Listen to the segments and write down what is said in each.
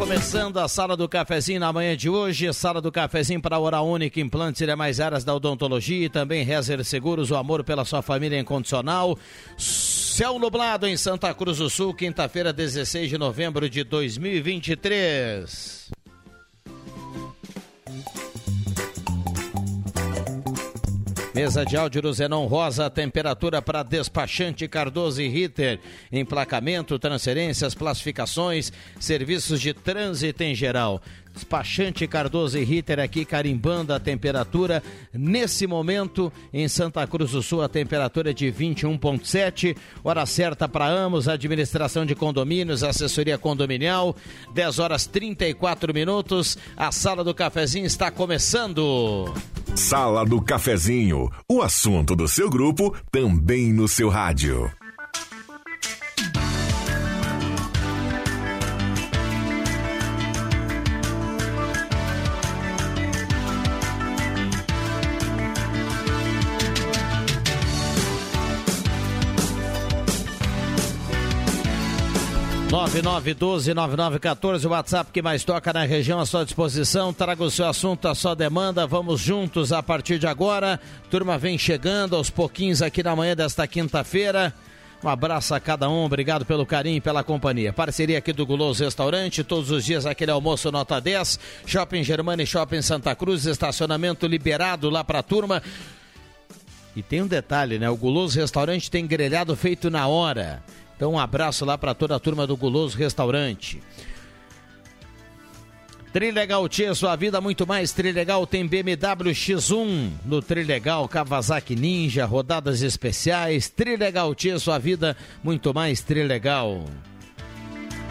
Começando a Sala do Cafezinho na manhã de hoje. Sala do Cafezinho para Hora Única, implantes e mais áreas da odontologia e também Rezer Seguros, o amor pela sua família incondicional. Céu nublado em Santa Cruz do Sul, quinta-feira, 16 de novembro de 2023. Mesa de áudio do Zenon Rosa, temperatura para despachante Cardoso e Ritter, emplacamento, transferências, classificações, serviços de trânsito em geral. Despachante Cardoso e Ritter aqui carimbando a temperatura. Nesse momento, em Santa Cruz do Sul, a temperatura é de 21,7. Hora certa para Amos, administração de condomínios, assessoria condominial. 10 horas 34 minutos. A sala do cafezinho está começando. Sala do cafezinho. O assunto do seu grupo também no seu rádio. Quatorze o WhatsApp que mais toca na região à sua disposição. Traga o seu assunto, a sua demanda. Vamos juntos a partir de agora. Turma vem chegando aos pouquinhos aqui na manhã desta quinta-feira. Um abraço a cada um, obrigado pelo carinho e pela companhia. Parceria aqui do Guloso Restaurante, todos os dias aquele almoço nota 10. Shopping Germana e Shopping Santa Cruz, estacionamento liberado lá para a turma. E tem um detalhe, né? O Guloso Restaurante tem grelhado feito na hora. Então, um abraço lá para toda a turma do Guloso Restaurante. Trilegal Tia, sua vida muito mais. Trilegal tem BMW X1 no Trilegal, Kawasaki Ninja, rodadas especiais. Trilegal Tia, sua vida muito mais. Trilegal.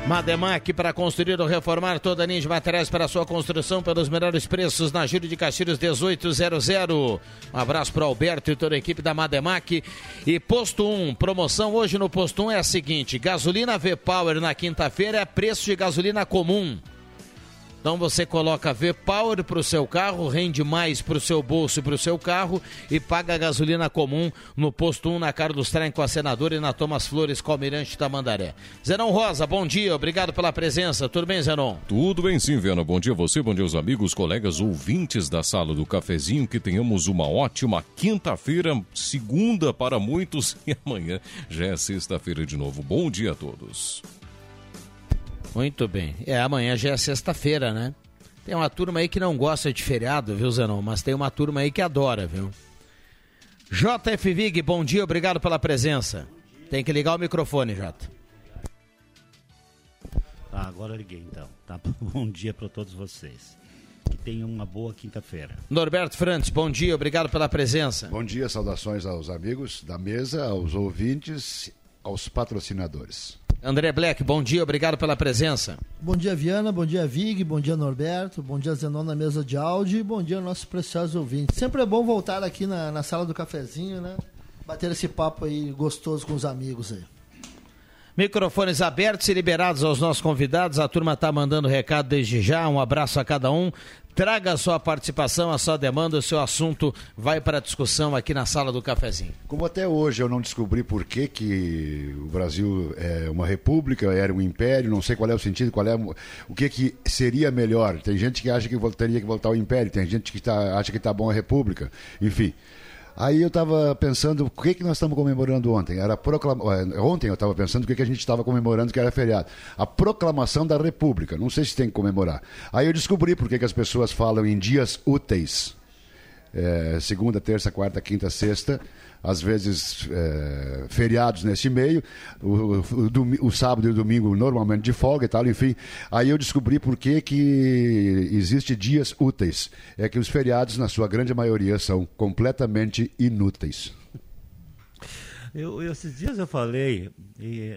Mademac para construir ou reformar toda a linha de materiais para sua construção pelos melhores preços na Júlio de Castilhos 1800. Um abraço para Alberto e toda a equipe da Mademac. E Posto 1, promoção hoje no Posto 1 é a seguinte: gasolina V-Power na quinta-feira é preço de gasolina comum. Então você coloca V-Power para o seu carro, rende mais para o seu bolso e para o seu carro e paga a gasolina comum no posto 1 na Carlos com a senadora e na Thomas Flores com o Almirante Tamandaré. Zenon Rosa, bom dia, obrigado pela presença. Tudo bem, Zenon? Tudo bem sim, Viana. Bom dia a você, bom dia aos amigos, colegas, ouvintes da sala do cafezinho. Que tenhamos uma ótima quinta-feira, segunda para muitos e amanhã já é sexta-feira de novo. Bom dia a todos. Muito bem. É, amanhã já é sexta-feira, né? Tem uma turma aí que não gosta de feriado, viu, Zenon? Mas tem uma turma aí que adora, viu? JF Vig, bom dia, obrigado pela presença. Tem que ligar o microfone, Jota. Ah, agora liguei então. Tá? Bom dia para todos vocês. Que tenham uma boa quinta-feira. Norberto Frantes, bom dia, obrigado pela presença. Bom dia, saudações aos amigos da mesa, aos ouvintes, aos patrocinadores. André Black, bom dia, obrigado pela presença. Bom dia, Viana, bom dia, Vig, bom dia, Norberto, bom dia, Zenon na mesa de áudio e bom dia, nossos preciosos ouvintes. Sempre é bom voltar aqui na, na sala do cafezinho, né? Bater esse papo aí gostoso com os amigos aí. Microfones abertos e liberados aos nossos convidados. A turma está mandando recado desde já. Um abraço a cada um. Traga a sua participação, a sua demanda, o seu assunto vai para a discussão aqui na sala do cafezinho. Como até hoje eu não descobri por que, que o Brasil é uma república, era um império, não sei qual é o sentido, qual é o que, que seria melhor. Tem gente que acha que teria que voltar ao império, tem gente que tá, acha que está bom a república, enfim. Aí eu estava pensando, o que, que nós estamos comemorando ontem? Era proclama... Eh, ontem eu estava pensando o que, que a gente estava comemorando que era feriado. A proclamação da República. Não sei se tem que comemorar. Aí eu descobri por que, as pessoas falam em dias úteis. É, segunda, terça, quarta, quinta, sexta às vezes é, feriados nesse meio, o, o, o, sábado e o domingo normalmente de folga e tal, enfim. Aí eu descobri por que, que existe dias úteis. É que os feriados, na sua grande maioria, são completamente inúteis. Eu, eu esses dias eu falei, e,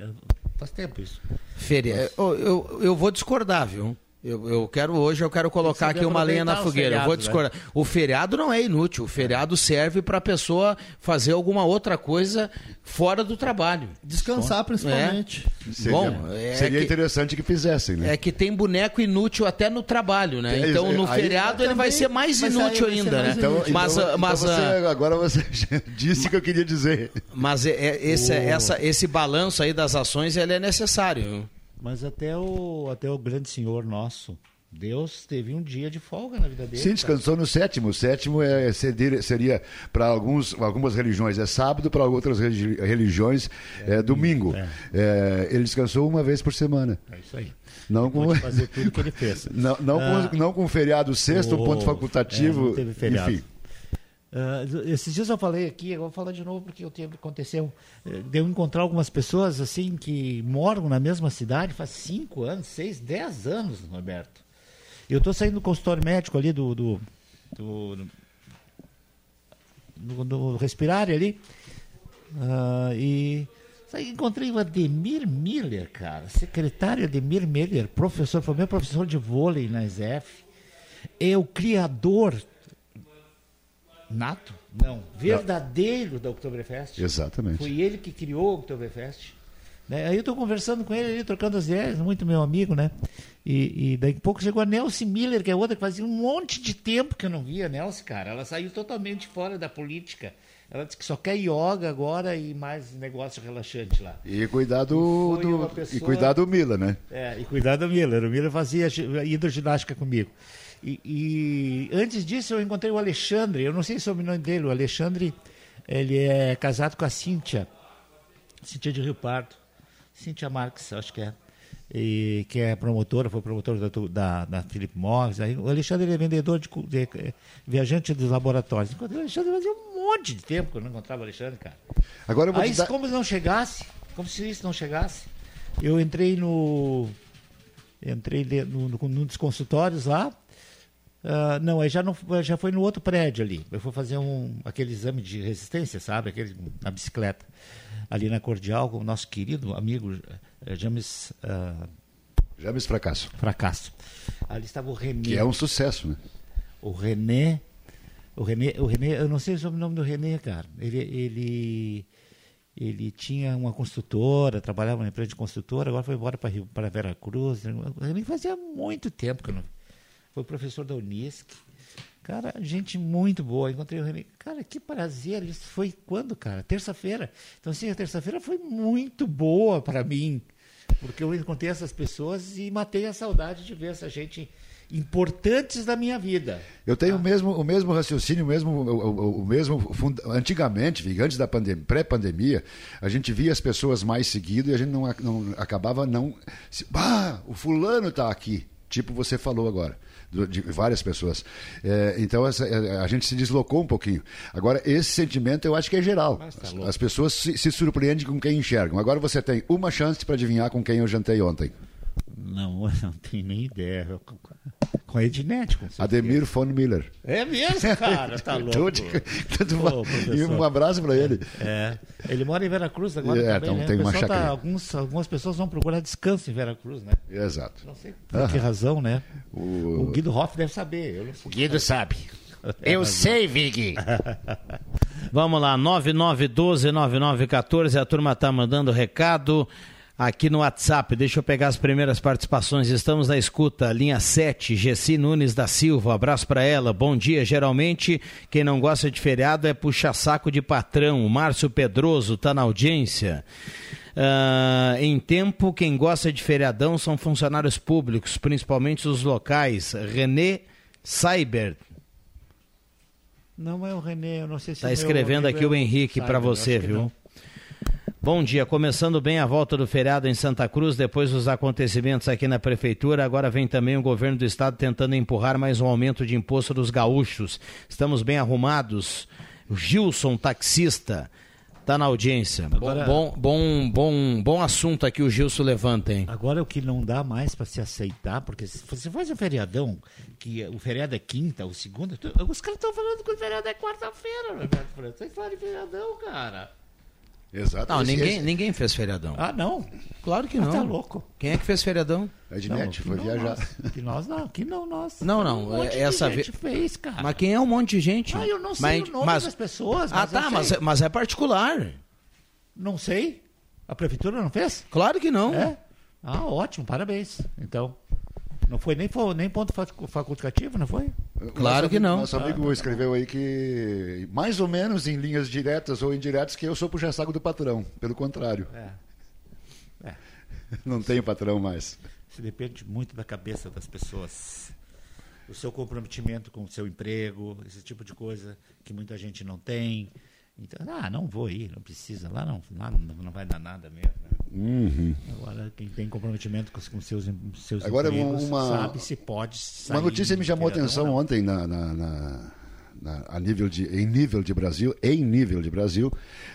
faz tempo isso. Feria... Eu, eu, eu vou discordar, viu? Eu, eu, quero hoje, eu quero colocar aqui uma lenha na fogueira. Feriado, eu vou discordar. Né? O feriado não é inútil. O feriado serve para a pessoa fazer alguma outra coisa fora do trabalho. Descansar, principalmente. É. Seria, Bom, é seria que, interessante que fizessem, né? É que tem boneco inútil até no trabalho, né? Então no aí, feriado ele vai ser mais inútil ainda, né? Então, mas, então, mas então você, agora você disse o que eu queria dizer. Mas é, é esse, oh. essa, esse balanço aí das ações ele é necessário. Mas até o, até o grande senhor nosso, Deus teve um dia de folga na vida dele. Sim, descansou no sétimo. O sétimo é, seria, seria para algumas religiões é sábado, para outras religiões é, é domingo. É. é. ele descansou uma vez por semana. É isso aí. Não com... fazer tudo que ele fez. não, não, ah, com, não com feriado sexto, o... ponto facultativo. É, não teve feriado. Enfim. Uh, esses dias eu falei aqui, eu vou falar de novo porque o tempo aconteceu. Uh, de eu encontrar algumas pessoas assim que moram na mesma cidade faz 5 anos, 6, 10 anos, Roberto. Eu estou saindo do consultório médico ali do. do, do, do, do respirário ali. Uh, e encontrei o Ademir Miller, cara, secretário Ademir Miller, professor, foi meu professor de vôlei na SF. É o criador nato? Não, verdadeiro da Oktoberfest. Exatamente. Foi ele que criou o Oktoberfest. Né? Aí eu estou conversando com ele, trocando as ideias, muito meu amigo, né? E, e daí a pouco chegou a Nelson Miller, que é outra que fazia um monte de tempo que eu não via a Nelson, cara. Ela saiu totalmente fora da política. Ela disse que só quer yoga agora e mais negócio relaxante lá. E cuidar do, do pessoa... e cuidar do Miller, né? É, e cuidar do Miller. O Miller fazia hidroginástica comigo. E, e, antes disso eu encontrei o Alexandre, eu não sei sobre o nome dele, o Alexandre, ele é casado com a Cíntia, Cíntia de Rio Pardo, Cíntia Marques, acho que é, e, que é promotora, foi promotora da, da, da Philip Morris. Aí, o Alexandre é vendedor de, de, de viajante dos laboratórios. Encontrei o Alexandre fazia um monte de tempo que eu não encontrava o Alexandre, cara. Agora eu vou Aí, dar... como não chegasse, como se isso não chegasse, eu entrei no entrei no, no, num dos consultórios lá, Uh, não, aí já, não, já foi no outro prédio ali. Eu fui fazer um, aquele exame de resistência, sabe? Aquele, na bicicleta. Ali na Cordial, com o nosso querido amigo uh, James. Uh, James Fracasso. Fracasso. Ali estava o René. Que é um sucesso, né? O René. O René, o René eu não sei o nome do René, cara. Ele, ele, ele tinha uma construtora, trabalhava na empresa de construtora, agora foi embora para Vera Cruz. Ele fazia muito tempo que eu não foi professor da Unisc. Cara, gente muito boa. Encontrei o René. Cara, que prazer. Isso foi quando, cara? Terça-feira. Então, sim, a terça-feira foi muito boa para mim. Porque eu encontrei essas pessoas e matei a saudade de ver essa gente importantes da minha vida. Eu tenho ah. o, mesmo, o mesmo raciocínio, o mesmo, o, o mesmo antigamente, antes da pandemia, pré-pandemia, a gente via as pessoas mais seguido e a gente não, não acabava não. Ah, o fulano está aqui tipo você falou agora de várias pessoas. É, então essa, é, a gente se deslocou um pouquinho. Agora, esse sentimento eu acho que é geral. Tá as, as, pessoas se, se, surpreendem com quem enxergam. Agora você tem uma chance para adivinhar com quem eu jantei ontem. Não, eu não tenho nem ideia. Com a Ednet, com Ademir von Miller. É mesmo, cara? Tá louco. tudo, Pô, e um abraço para ele. É, ele mora em Veracruz agora é, também, então né? tem uma tá, alguns, Algumas pessoas vão procurar descanso em Veracruz, né? Exato. Não sei por que razão, né? O... o Guido Hoff deve saber. o Guido sabe. Eu sei, Vig. Vamos lá, 9912-9914. A turma tá mandando recado aqui no WhatsApp. Deixa eu pegar as primeiras participações. Estamos na escuta, linha 7, Gessi Nunes da Silva. Abraço para ela. Bom dia. Geralmente, quem não gosta de feriado é puxar saco de patrão. O Márcio Pedroso está na audiência. Uh, em tempo, quem gosta de feriadão são funcionários públicos, principalmente os locais. René Cyber. Não é o René, eu não sei se Está escrevendo aqui o Henrique para você, viu? Bom dia, começando bem a volta do feriado em Santa Cruz, depois dos acontecimentos aqui na prefeitura, agora vem também o governo do estado tentando empurrar mais um aumento de imposto dos gaúchos. Estamos bem arrumados. Gilson, taxista, está na audiência. Agora, bom, bom, bom, bom assunto aqui o Gilson levanta, hein? Agora o que não dá mais para se aceitar, porque se você faz um feriadão, que o feriado é quinta ou segunda, os caras estão falando que o feriado é quarta-feira, Roberto Vocês falam de feriadão, cara. Exato. Não, ninguém, ninguém fez feriadão. Ah, não? Claro que não. Tá louco. Quem é que fez feriadão? A Ednet, foi viajar. Nós. Que nós não, que não nós. Não, não. Um essa vez fez, cara. Mas quem é um monte de gente? Ah, eu não sei mas, o nome mas... das pessoas. ah, tá, mas, é, mas é particular. Não sei. A prefeitura não fez? Claro que não. É? Ah, ótimo, parabéns. Então. Não foi nem, nem ponto facultativo, não foi? Claro que não. Nosso amigo ah, escreveu aí que, mais ou menos em linhas diretas ou indiretas, que eu sou puxa-saco do patrão. Pelo contrário. É. É. Não tenho patrão mais. Isso depende muito da cabeça das pessoas. O seu comprometimento com o seu emprego, esse tipo de coisa que muita gente não tem. Então, ah, não vou ir, não precisa. Lá não, lá não, não vai dar nada mesmo. Né? Uhum. Agora, quem tem comprometimento com, com seus, seus Agora, empregos, uma, sabe se pode sair. Uma notícia me chamou a atenção ontem na, na, na, na, a nível de, em nível de Brasil, em nível de Brasil,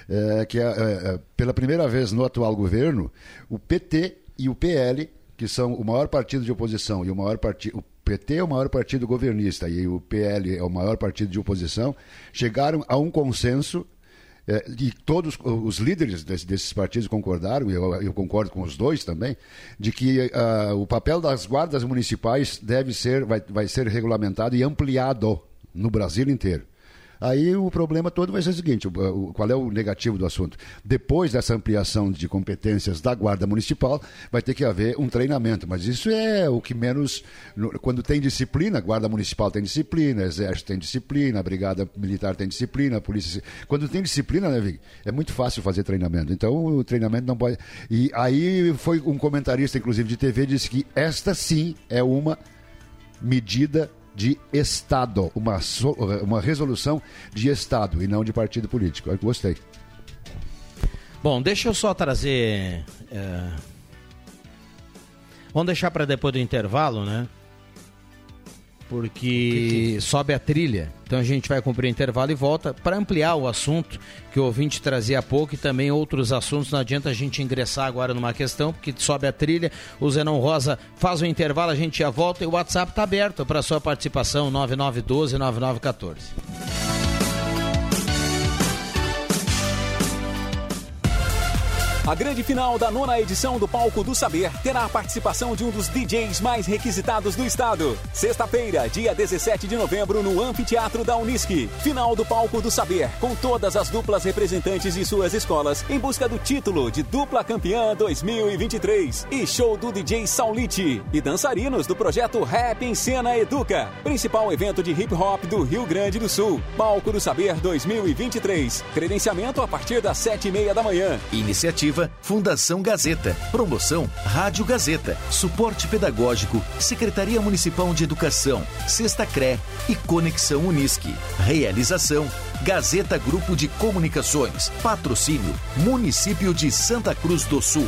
é, que é, é, pela primeira vez no atual governo, o PT e o PL, que são o maior partido de oposição e o maior partido. O PT é o maior partido governista e o PL é o maior partido de oposição, chegaram a um consenso é, e todos os líderes desse, desses partidos concordaram, e eu, eu, concordo com os dois também, de que uh, o papel das guardas municipais deve ser, vai, vai ser regulamentado e ampliado no Brasil inteiro. Aí o problema todo vai ser o seguinte: qual é o negativo do assunto? Depois dessa ampliação de competências da Guarda Municipal, vai ter que haver um treinamento. Mas isso é o que menos. Quando tem disciplina, Guarda Municipal tem disciplina, Exército tem disciplina, a Brigada Militar tem disciplina, a Polícia. Quando tem disciplina, né, Vig? É muito fácil fazer treinamento. Então o treinamento não pode. E aí foi um comentarista, inclusive, de TV, disse que esta sim é uma medida de Estado, uma, uma resolução de Estado e não de partido político. Eu gostei. Bom, deixa eu só trazer. É... Vamos deixar para depois do intervalo, né? Porque que... sobe a trilha. Então a gente vai cumprir o intervalo e volta para ampliar o assunto que o ouvinte trazia há pouco e também outros assuntos. Não adianta a gente ingressar agora numa questão, porque sobe a trilha. O Zenon Rosa faz o intervalo, a gente já volta e o WhatsApp está aberto para sua participação: 9912 9914. A grande final da nona edição do Palco do Saber terá a participação de um dos DJs mais requisitados do estado. Sexta-feira, dia 17 de novembro, no Anfiteatro da Unisque. Final do Palco do Saber, com todas as duplas representantes de suas escolas, em busca do título de dupla campeã 2023. E show do DJ Saulite e dançarinos do projeto Rap em Cena Educa. Principal evento de hip hop do Rio Grande do Sul. Palco do Saber 2023. Credenciamento a partir das sete e meia da manhã. Iniciativa Iniciativa Fundação Gazeta. Promoção Rádio Gazeta. Suporte Pedagógico Secretaria Municipal de Educação. Sexta CRE e Conexão Unisque. Realização Gazeta Grupo de Comunicações. Patrocínio Município de Santa Cruz do Sul.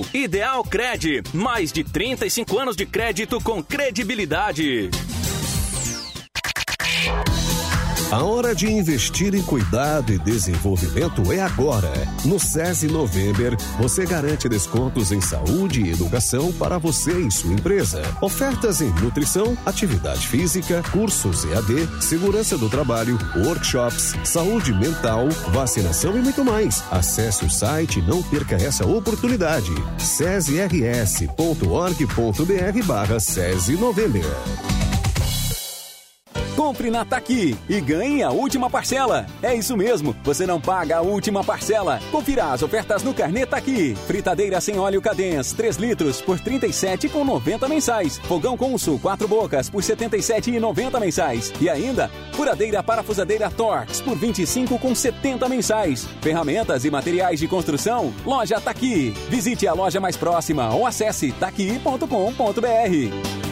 Ideal Cred, mais de 35 anos de crédito com credibilidade. A hora de investir em cuidado e desenvolvimento é agora. No SESI November, você garante descontos em saúde e educação para você e sua empresa. Ofertas em nutrição, atividade física, cursos EAD, segurança do trabalho, workshops, saúde mental, vacinação e muito mais. Acesse o site e não perca essa oportunidade. cesirs.org.br barra SESI November. Compre na Taqui e ganhe a última parcela. É isso mesmo, você não paga a última parcela. Confira as ofertas no Carnê Taqui. Fritadeira sem óleo Cadens, 3 litros por R$ 37,90 mensais. Fogão Consul, 4 bocas por R$ 77,90 mensais. E ainda, furadeira parafusadeira Torx por R$ 25,70 mensais. Ferramentas e materiais de construção, loja Taqui. Visite a loja mais próxima ou acesse taqui.com.br.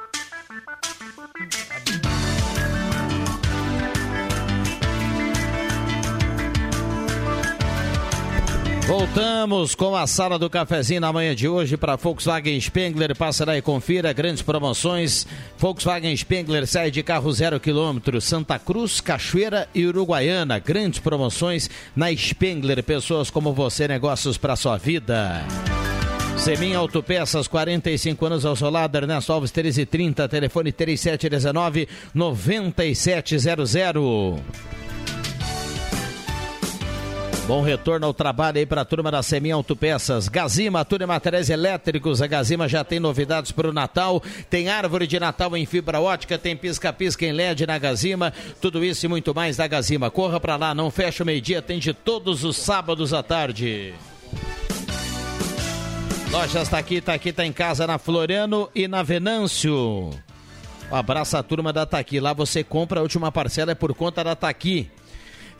Voltamos com a sala do cafezinho na manhã de hoje para Volkswagen Spengler. Passa lá e confira grandes promoções. Volkswagen Spengler sai de carro zero quilômetro. Santa Cruz, Cachoeira e Uruguaiana. Grandes promoções na Spengler. Pessoas como você, negócios para sua vida. Semin Autopeças, 45 anos ao seu lado, Ernesto Alves 1330, telefone 3719 9700. Bom retorno ao trabalho aí para a turma da Semin Autopeças. Gazima, em materiais elétricos. A Gazima já tem novidades para o Natal. Tem árvore de Natal em fibra ótica, tem pisca-pisca em LED na Gazima. Tudo isso e muito mais da Gazima. Corra para lá, não fecha o meio-dia, atende todos os sábados à tarde. Lojas está aqui, está aqui, está em casa na Floriano e na Venâncio. Um abraço turma da Taqui. Lá você compra a última parcela é por conta da Taqui.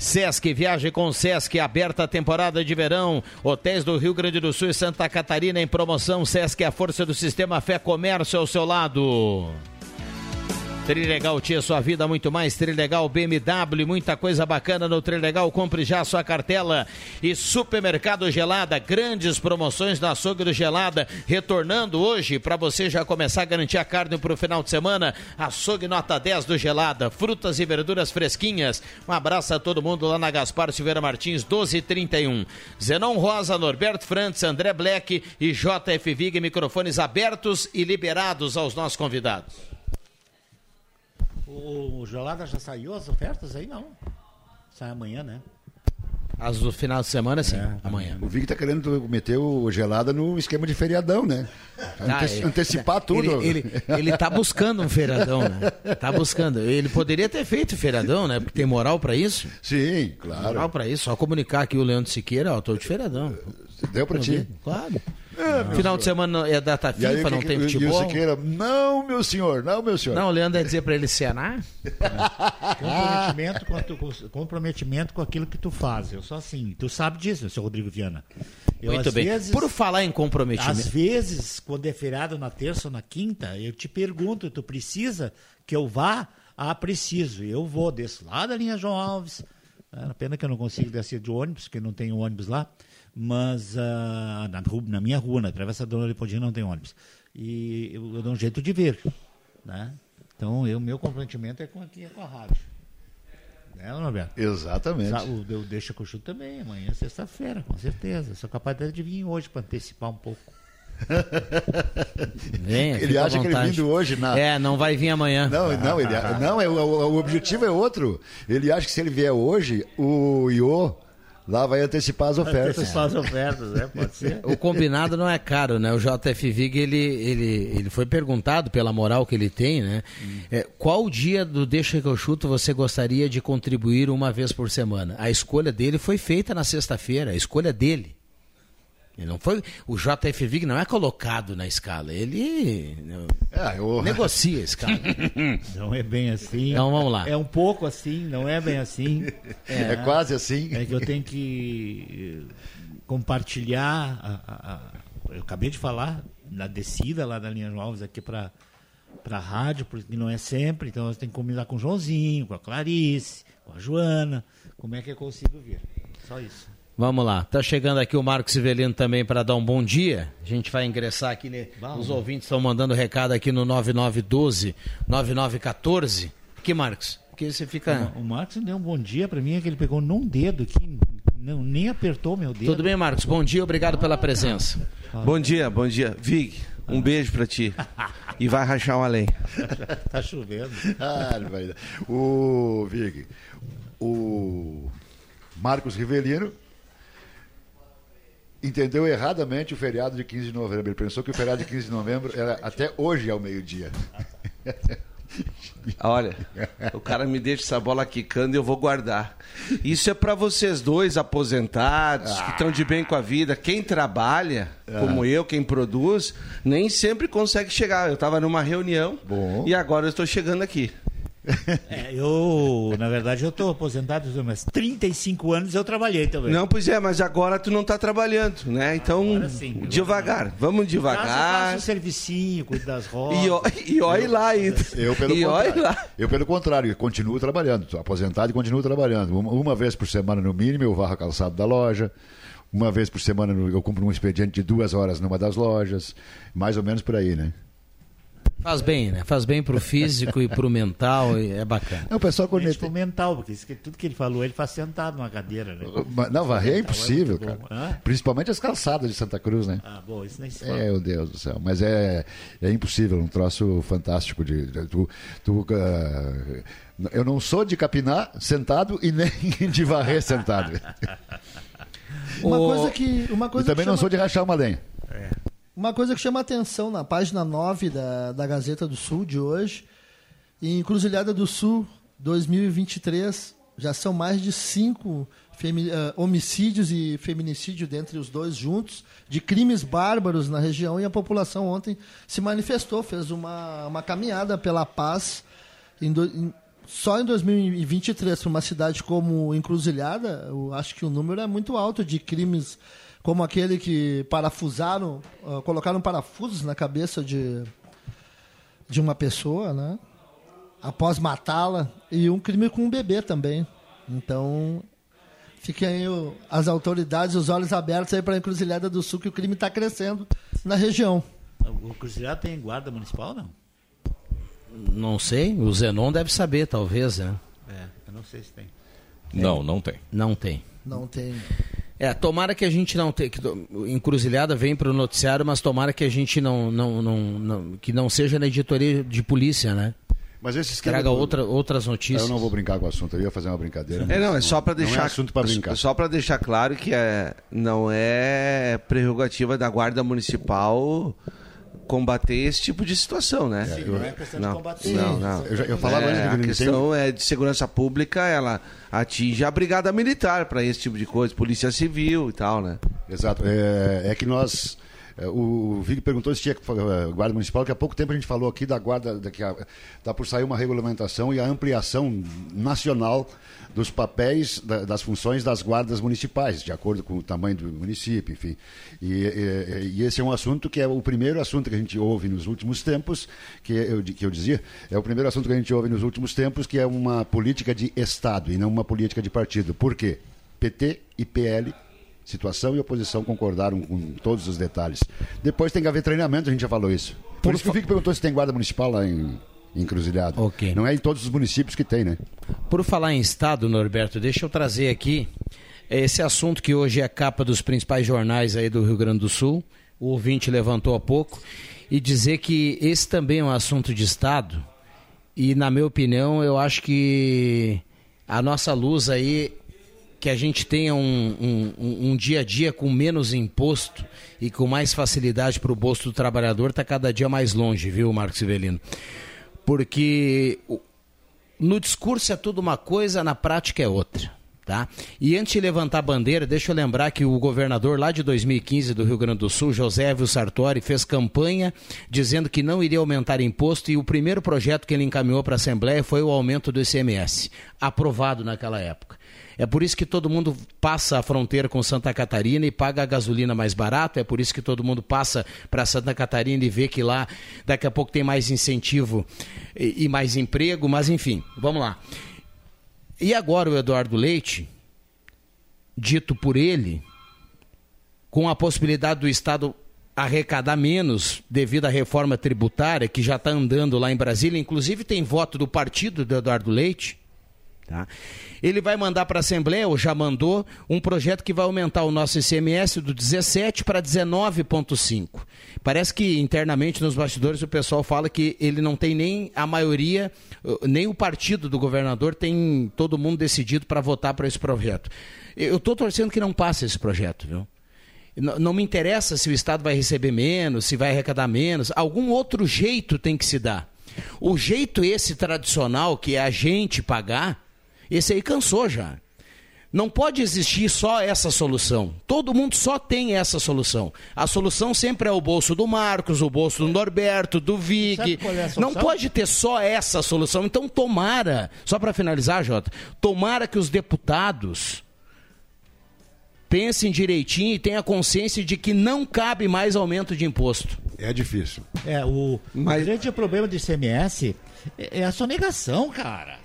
Sesc, viaje com Sesc, aberta a temporada de verão. Hotéis do Rio Grande do Sul e Santa Catarina em promoção. Sesc, a força do sistema Fé Comércio ao seu lado. Trilegal Tia Sua Vida Muito Mais, Trilegal BMW, muita coisa bacana no Trilegal, compre já sua cartela. E Supermercado Gelada, grandes promoções na açougue do Gelada, retornando hoje para você já começar a garantir a carne para o final de semana. Açougue nota 10 do Gelada, frutas e verduras fresquinhas. Um abraço a todo mundo lá na Gaspar Silveira Martins, 1231. Zenon Rosa, Norberto Frantz, André Black e JF Vig, microfones abertos e liberados aos nossos convidados. O, o Gelada já saiu as ofertas aí? Não. Sai amanhã, né? As do final de semana, sim, amanhã. O Vig tá querendo meter o gelada no esquema de feriadão, né? Tá, Ante- ele- antecipar tudo. Ele, ele, ele tá buscando um feiradão, né? Tá buscando. Ele poderia ter feito feiradão, né? Porque tem moral pra isso. Sim, claro. Moral pra isso. Só comunicar aqui o Leandro Siqueira, ó, tô de feiradão. Deu pra ti? Claro. Final de semana é data aí, FIFA, que não que- tem e o futebol. Siqueira, não, meu senhor, não, meu senhor. Não, o Leandro ia dizer pra ele cenar. Comprometimento com, tu- comprometimento com aquilo que tu faz. Eu sou assim. Tu sabe disso, seu Rodrigo Viana. Eu, Muito bem. vezes- Por falar em comprometimento. Às vezes, quando é feriado na terça ou na quinta, eu te pergunto, tu precisa que eu vá? Ah, preciso. Eu vou, desço lá da linha João Alves. É, pena que eu não consigo descer de ônibus, porque não tem ônibus lá. Mas ah, na, na minha rua, na Travessa Dona Leopoldina, não tem ônibus. E eu, eu dou um jeito de vir. Né? Então, o meu comprometimento é com, aqui, é com a rádio. Né, Norberto? Exatamente. O, o Deixa que eu chuto também, amanhã é sexta-feira, com certeza. Sou capaz até de vir hoje para antecipar um pouco. Venha, Ele acha que ele vindo hoje na. É, não vai vir amanhã. Não, não, ele, não é, o, o objetivo é outro. Ele acha que se ele vier hoje, o Iô lá vai antecipar as ofertas. Antecipar as ofertas, né? Pode ser. O combinado não é caro, né? O JF Vig, ele, ele, ele foi perguntado pela moral que ele tem, né? É, qual dia do Deixa que eu chuto você gostaria de contribuir uma vez por semana? A escolha dele foi feita na sexta-feira, a escolha dele. Ele não foi, o JF Vig não é colocado na escala, ele Ah, eu- negocia a escala. Não é bem assim. Então vamos lá. É um pouco assim, não é bem assim. É quase assim. É que eu tenho que eh, compartilhar. a- a- a- eu acabei de falar na descida lá da linha Alves aqui para para a rádio, porque não é sempre, então eu tenho que combinar com o Joãozinho, com a Clarice, com a Joana. Como é que eu consigo vir? Só isso. Vamos lá, tá chegando aqui o Marcos Sivelino também para dar um bom dia. A gente vai ingressar aqui, né? Os ouvintes estão mandando recado aqui no 9912, 9914. Que Marcos? Porque você fica. O, o Marcos deu um bom dia para mim, é que ele pegou num dedo aqui, não, nem apertou meu dedo. Tudo bem, Marcos? Bom dia, obrigado pela presença. Bom dia, bom dia. Vig, um beijo pra ti. E vai rachar um além. tá chovendo. Ah, ele vai dar. o Vig, o Marcos Rivelino entendeu erradamente o feriado de 15 de novembro. Ele pensou que o feriado de 15 de novembro era até hoje ao meio-dia. Olha, o cara me deixa essa bola quicando e eu vou guardar. Isso é pra vocês dois aposentados, que estão de bem com a vida. Quem trabalha, como eu, quem produz, nem sempre consegue chegar. Eu tava numa reunião e agora eu estou chegando aqui. É, eu, na verdade, eu estou aposentado, mas 35 anos eu trabalhei também. Não, pois é, mas agora tu não tá trabalhando, né? Então, sim, agora devagar, vamos devagar. faço o servicinho, cuido das rodas. E, ó- e olhe lá ainda. Eu, pelo E contrário, lá. eu, pelo contrário, continuo trabalhando. Estou aposentado e continuo trabalhando. Uma, uma vez por semana, no mínimo, eu varro a calçada da loja. Uma vez por semana, eu cumpro um expediente de duas horas numa das lojas. Mais ou menos por aí, né? Faz bem, né? Faz bem pro físico e pro mental, e é bacana. É, o pessoal quando Principalmente pro mental, porque isso que, tudo que ele falou, ele faz sentado numa cadeira, né? Mas, Não, varrer é Mental impossível, bom. cara. Principalmente as calçadas de Santa Cruz, né? Ah, bom, isso nem se fala. É, meu Deus do céu. Mas é, é impossível, um troço fantástico. De, de- tu, tu, ah, eu não sou de capinar sentado e nem de varrer sentado. Uma O- coisa que. Uma coisa e também que não chama- sou de rachar uma lenha. Uma coisa que chama atenção na página 9 da, da Gazeta do Sul de hoje, em Cruzilhada do Sul 2023, já são mais de cinco eh, homicídios e feminicídio dentre os dois juntos, de crimes bárbaros na região, e a população ontem se manifestou, fez uma, uma caminhada pela paz. Em do- em- só em 2023, para uma cidade como Encruzilhada, eu acho que o número é muito alto de crimes como aquele que parafusaram, ah, colocaram parafusos na cabeça de, de uma pessoa, né? Após matá-la, e um crime com um bebê também. Então, fiquem aí o- as autoridades, os olhos abertos aí para a Encruzilhada do Sul, que o crime está crescendo na região. O Cruzilhado tem guarda municipal, não? Não sei, o Zenon deve saber, talvez, né? É, eu não sei se tem. Não, não tem. Não tem. Não tem. É, tomara que a gente não tenha. Encruzilhada vem para o noticiário, mas tomara que a gente não, não, não, não- que não seja na editoria de polícia, né? Mas esse esquema traga do- outra, outras notícias. Eu não vou brincar com o assunto, eu ia fazer uma brincadeira. É, não, é só para Não deixar é assunto para brincar. Só para deixar claro que é, não é prerrogativa da Guarda Municipal combater esse tipo de situação, né? Sim, não é questão de combater. Não, não. Eu já- eu falava É, antes, a questão é de segurança pública, ela atinge a brigada militar para esse tipo de coisa, polícia civil e tal, né? Exato. É, é que nós. É, O, Vig perguntou se tinha eh, guarda municipal, que há pouco tempo a gente falou aqui da guarda, da, que está por sair uma regulamentação e a ampliação nacional dos papéis, da- das funções das guardas municipais, de acordo com o tamanho do município, enfim. E, e- e esse é um assunto que é o primeiro assunto que a gente ouve nos últimos tempos, que eu, que eu dizia, é o primeiro assunto que a gente ouve nos últimos tempos, que é uma política de Estado e não uma política de partido. Por quê? PT e PL Situação e oposição concordaram com todos os detalhes. Depois tem que haver treinamento, a gente já falou isso. Por, isso que o Vic perguntou se tem guarda municipal lá em, em Encruzilhada. Não é em todos os municípios que tem, né? Por falar em Estado, Norberto, deixa eu trazer aqui esse assunto que hoje é capa dos principais jornais aí do Rio Grande do Sul. O ouvinte levantou há pouco. E dizer que esse também é um assunto de Estado. E, na minha opinião, eu acho que a nossa luz aí, que a gente tenha um, um- um- dia a dia com menos imposto e com mais facilidade para o bolso do trabalhador, está cada dia mais longe, viu, Marcos Ivelino? Porque no discurso é tudo uma coisa, na prática é outra. Tá? E antes de levantar a bandeira, deixa eu lembrar que o governador lá de 2015 do Rio Grande do Sul, José Evio Sartori, fez campanha dizendo que não iria aumentar imposto e o primeiro projeto que ele encaminhou para a Assembleia foi o aumento do ICMS, aprovado naquela época. É por isso que todo mundo passa a fronteira com Santa Catarina e paga a gasolina mais barato. É por isso que todo mundo passa para Santa Catarina e vê que lá daqui a pouco tem mais incentivo e, e mais emprego. Mas enfim, vamos lá. E agora o Eduardo Leite, dito por ele, com a possibilidade do Estado arrecadar menos devido à reforma tributária que já está andando lá em Brasília, inclusive tem voto do partido do Eduardo Leite. Tá? Ele vai mandar para a Assembleia, ou já mandou, um projeto que vai aumentar o nosso ICMS do 17 para 19,5. Parece que internamente nos bastidores o pessoal fala que ele não tem nem a maioria, nem o partido do governador tem todo mundo decidido para votar para esse projeto. Eu estou torcendo que não passe esse projeto, viu? Não me interessa se o Estado vai receber menos, se vai arrecadar menos. Algum outro jeito tem que se dar. O jeito esse tradicional, que é a gente pagar, esse aí cansou já. Não pode existir só essa solução. Todo mundo só tem essa solução. A solução sempre é o bolso do Marcos, o bolso do Norberto, do Vig. É Não pode ter só essa solução. Então, tomara, só para finalizar, Jota, tomara que os deputados pensem direitinho e tenham consciência de que não cabe mais aumento de imposto. É difícil. É, o, o grande problema do ICMS é, é a sonegação, cara.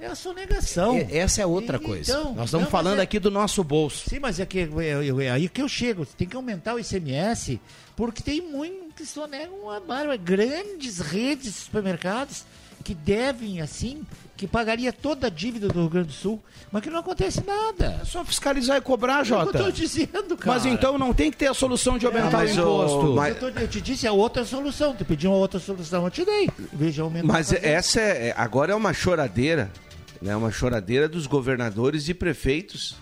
É a sonegação. E- essa é outra coisa. Então, Nós estamos não, falando é- aqui do nosso bolso. Sim, mas é, que, é, é- é aí que eu chego. Tem que aumentar o ICMS, porque tem muitos que sonegam uma barba. Grandes redes de supermercados que devem, assim, que pagaria toda a dívida do Rio Grande do Sul, mas que não acontece nada. É só fiscalizar e cobrar, Jota. Eu tô dizendo, cara. Mas então não tem que ter a solução de aumentar o mas o- imposto. mas- Eu, tô- eu te disse a outra solução. Tu pediu uma outra solução, eu te dei. Veja, aumentar. Mas essa é, é- agora é uma choradeira, né? Uma choradeira dos governadores e prefeitos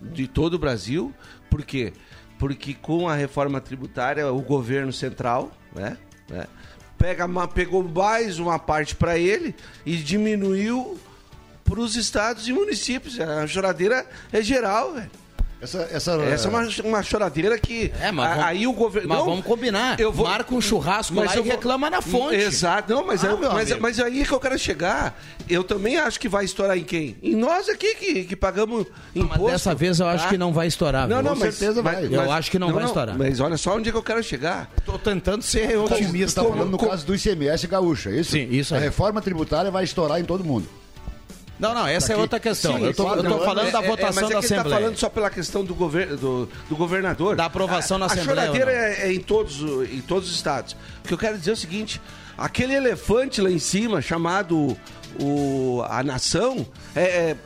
de todo o Brasil. Por quê? Porque com a reforma tributária, o governo central, né? né, pega, pegou mais uma parte para ele e diminuiu para os estados e municípios. A choradeira é geral, velho. Essa, essa, Essa é uma, uma choradeira que. É, mas a- vamos- aí o governo. mas não, vamos combinar. Marca um churrasco lá e eu vou- reclama na fonte. Exato, não, mas, Ah, eu- meu mas, amigo. mas aí que eu quero chegar. Eu também acho que vai estourar em quem? Em nós aqui que, que pagamos imposto. Dessa vez eu acho tá? que não vai estourar. Não, viu? não, mas, mas- Eu mas- acho que não, vai estourar. Mas olha só onde é que eu quero chegar. Tô tentando ser otimista. está falando no caso do ICMS gaúcho, é isso? Sim, isso A aí. reforma tributária vai estourar em todo mundo. Não, não, essa é Daqui- outra questão. Sim, eu tô não, falando da É, é, votação mas é da tá Assembleia. falando só pela questão do, governo, do, do governador. Da aprovação na a, Assembleia A choradeira é, é em, todos, em todos os estados. O que eu quero dizer é o seguinte: aquele elefante lá em cima, chamado o, a nação, é, é,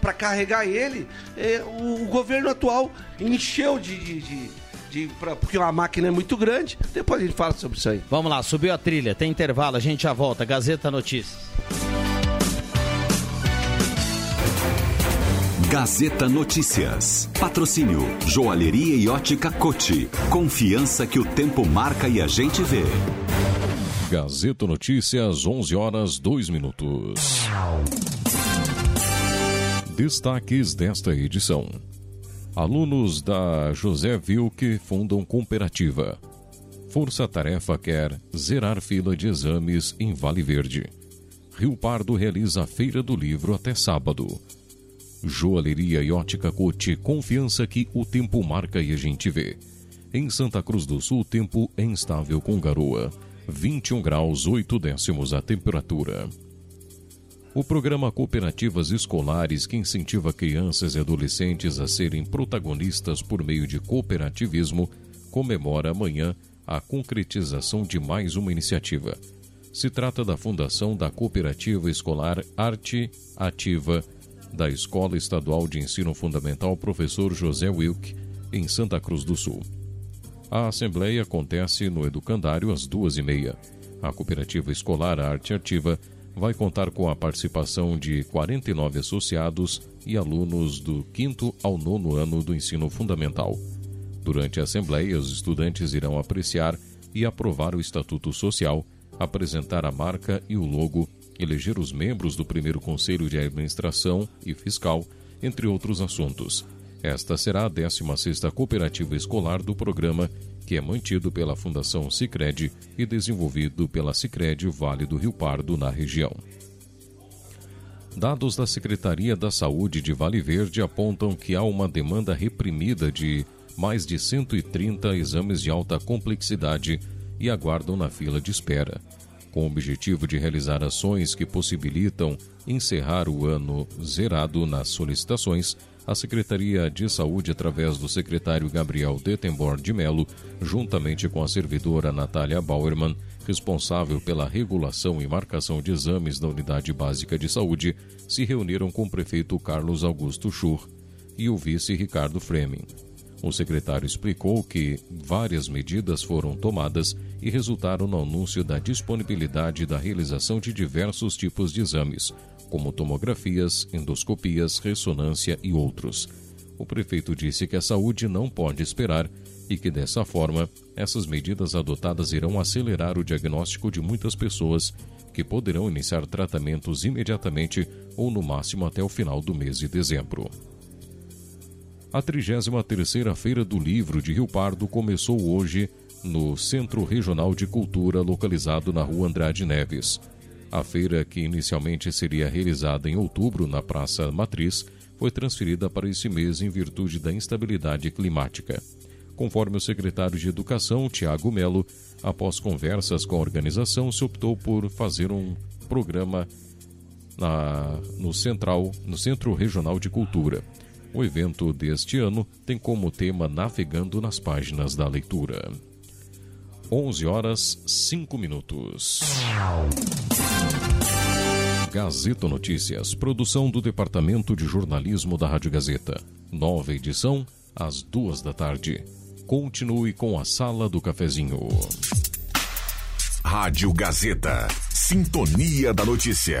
para carregar ele, é, o, o governo atual encheu de, de, de- de, pra, porque uma máquina é muito grande. Depois a gente fala sobre isso aí. Vamos lá, subiu a trilha, tem intervalo, a gente já volta. Gazeta Notícias. Gazeta Notícias. Patrocínio Joalheria e Ótica Cote. Confiança que o tempo marca e a gente vê. Gazeta Notícias, 11 horas 2 minutos. Destaques desta edição. Alunos da José Vilke fundam cooperativa. Força Tarefa quer zerar fila de exames em Vale Verde. Rio Pardo realiza a Feira do Livro até sábado. Joalheria e ótica Cote, confiança que o tempo marca e a gente vê. Em Santa Cruz do Sul, tempo é instável com garoa. 21 graus 8 décimos a temperatura. O programa Cooperativas Escolares, que incentiva crianças e adolescentes a serem protagonistas por meio de cooperativismo, comemora amanhã a concretização de mais uma iniciativa. Se trata da fundação da Cooperativa Escolar Arte Ativa da Escola Estadual de Ensino Fundamental Professor José Wilk, em Santa Cruz do Sul. A assembleia acontece no Educandário às duas e meia. A Cooperativa Escolar Arte Ativa vai contar com a participação de 49 associados e alunos do quinto ao nono ano do ensino fundamental. Durante a Assembleia, os estudantes irão apreciar e aprovar o Estatuto Social, apresentar a marca e o logo, eleger os membros do primeiro Conselho de Administração e Fiscal, entre outros assuntos. Esta será a 16ª cooperativa escolar do programa, que é mantido pela Fundação Sicredi e desenvolvido pela Sicredi Vale do Rio Pardo na região. Dados da Secretaria da Saúde de Vale Verde apontam que há uma demanda reprimida de mais de 130 exames de alta complexidade e aguardam na fila de espera. Com o objetivo de realizar ações que possibilitam encerrar o ano zerado nas solicitações, a Secretaria de Saúde, através do secretário Gabriel Detembor de Melo, juntamente com a servidora Natália Bauerman, responsável pela regulação e marcação de exames da Unidade Básica de Saúde, se reuniram com o prefeito Carlos Augusto Schur e o vice Ricardo Fremen. O secretário explicou que várias medidas foram tomadas e resultaram no anúncio da disponibilidade da realização de diversos tipos de exames, como tomografias, endoscopias, ressonância e outros. O prefeito disse que a saúde não pode esperar e que, dessa forma, essas medidas adotadas irão acelerar o diagnóstico de muitas pessoas que poderão iniciar tratamentos imediatamente ou no máximo até o final do mês de dezembro. A 33ª Feira do Livro de Rio Pardo começou hoje no Centro Regional de Cultura, localizado na Rua Andrade Neves. A feira, que inicialmente seria realizada em outubro na Praça Matriz, foi transferida para esse mês em virtude da instabilidade climática. Conforme o secretário de Educação, Tiago Melo, após conversas com a organização, se optou por fazer um programa na, no Central, no Centro Regional de Cultura. O evento deste ano tem como tema Navegando nas Páginas da Leitura. 11 horas 5 minutos. Gazeta Notícias, produção do Departamento de Jornalismo da Rádio Gazeta. Nova edição, às duas da tarde. Continue com a Sala do Cafezinho. Rádio Gazeta. Sintonia da Notícia.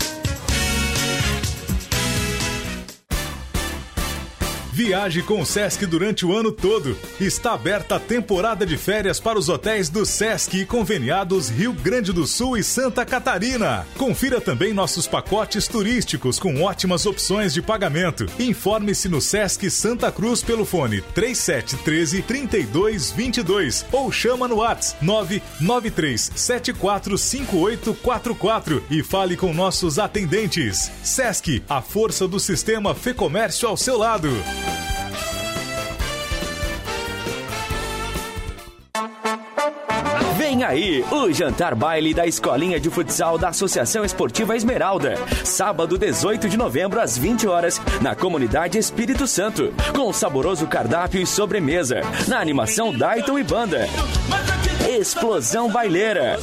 Viaje com o Sesc durante o ano todo. Está aberta a temporada de férias para os hotéis do Sesc e conveniados Rio Grande do Sul e Santa Catarina. Confira também nossos pacotes turísticos com ótimas opções de pagamento. Informe-se no Sesc Santa Cruz pelo fone 3713 3222 ou chama no WhatsApp 993 745844 e fale com nossos atendentes. Sesc, a força do sistema Fê Comércio ao seu lado. Vem aí o jantar baile da Escolinha de Futsal da Associação Esportiva Esmeralda. Sábado 18 de novembro às 20 horas na comunidade Espírito Santo, com saboroso cardápio e sobremesa, na animação Dayton e Banda. Explosão Baileira.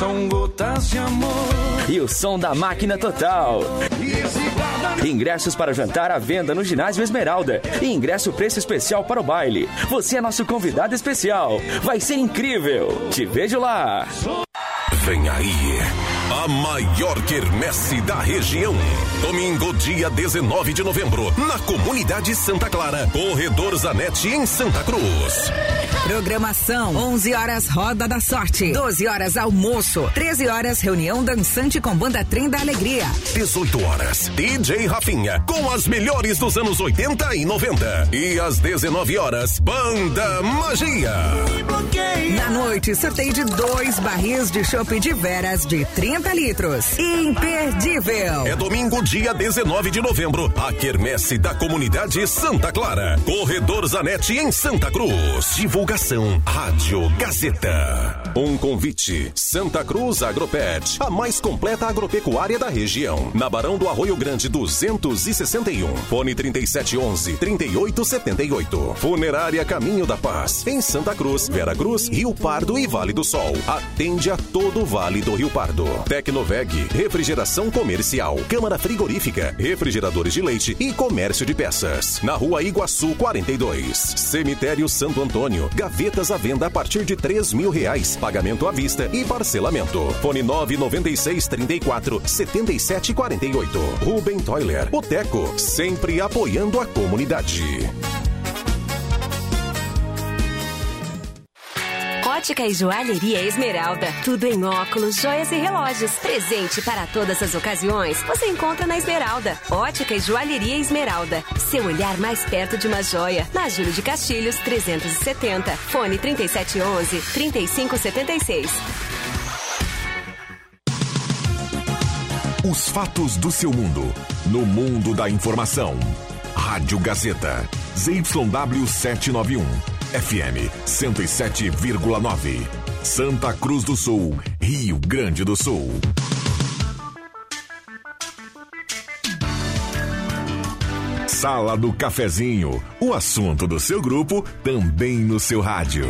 São gotas de amor. E o som da máquina total. Ingressos para jantar à venda no Ginásio Esmeralda. E ingresso preço especial para o baile. Você é nosso convidado especial. Vai ser incrível. Te vejo lá. Vem aí. A maior quermesse da região. Domingo, dia 19 de novembro, na comunidade Santa Clara, Corredor Zanetti, em Santa Cruz. Programação: 11 horas Roda da Sorte, 12 horas almoço, 13 horas reunião dançante com banda Trem da Alegria. 18 horas, DJ Rafinha, com as melhores dos anos 80 e 90. E às 19 horas, Banda Magia. Na noite, sorteio de dois barris de chopp de veras de 30 litros. Imperdível. É domingo, dia 19 de novembro, a quermesse da comunidade Santa Clara. Corredor Zanetti, em Santa Cruz. Divulgação Rádio Gazeta. Um convite. Santa Cruz Agropet, a mais completa agropecuária da região. Na Barão do Arroio Grande 261. Fone 3711 3878. Funerária Caminho da Paz, em Santa Cruz, Vera Cruz, Rio Pardo e Vale do Sol. Atende a todo o Vale do Rio Pardo. Tecnoveg, refrigeração comercial, câmara frigorífica, refrigeradores de leite e comércio de peças. Na Rua Iguaçu 42. Cemitério Santo Antônio, gavetas à venda a partir de três mil reais. Pagamento à vista e parcelamento. Fone 996 34 77 48. Rubem Toiler, o Teco, sempre apoiando a comunidade. Ótica e Joalheria Esmeralda. Tudo em óculos, joias e relógios. Presente para todas as ocasiões. Você encontra na Esmeralda. Ótica e Joalheria Esmeralda. Seu olhar mais perto de uma joia. Na Júlio de Castilhos, 370. Fone 3711 3576. Os fatos do seu mundo. No mundo da informação. Rádio Gazeta. ZYW 791. FM 107,9. Santa Cruz do Sul, Rio Grande do Sul. Sala do Cafezinho. O assunto do seu grupo também no seu rádio.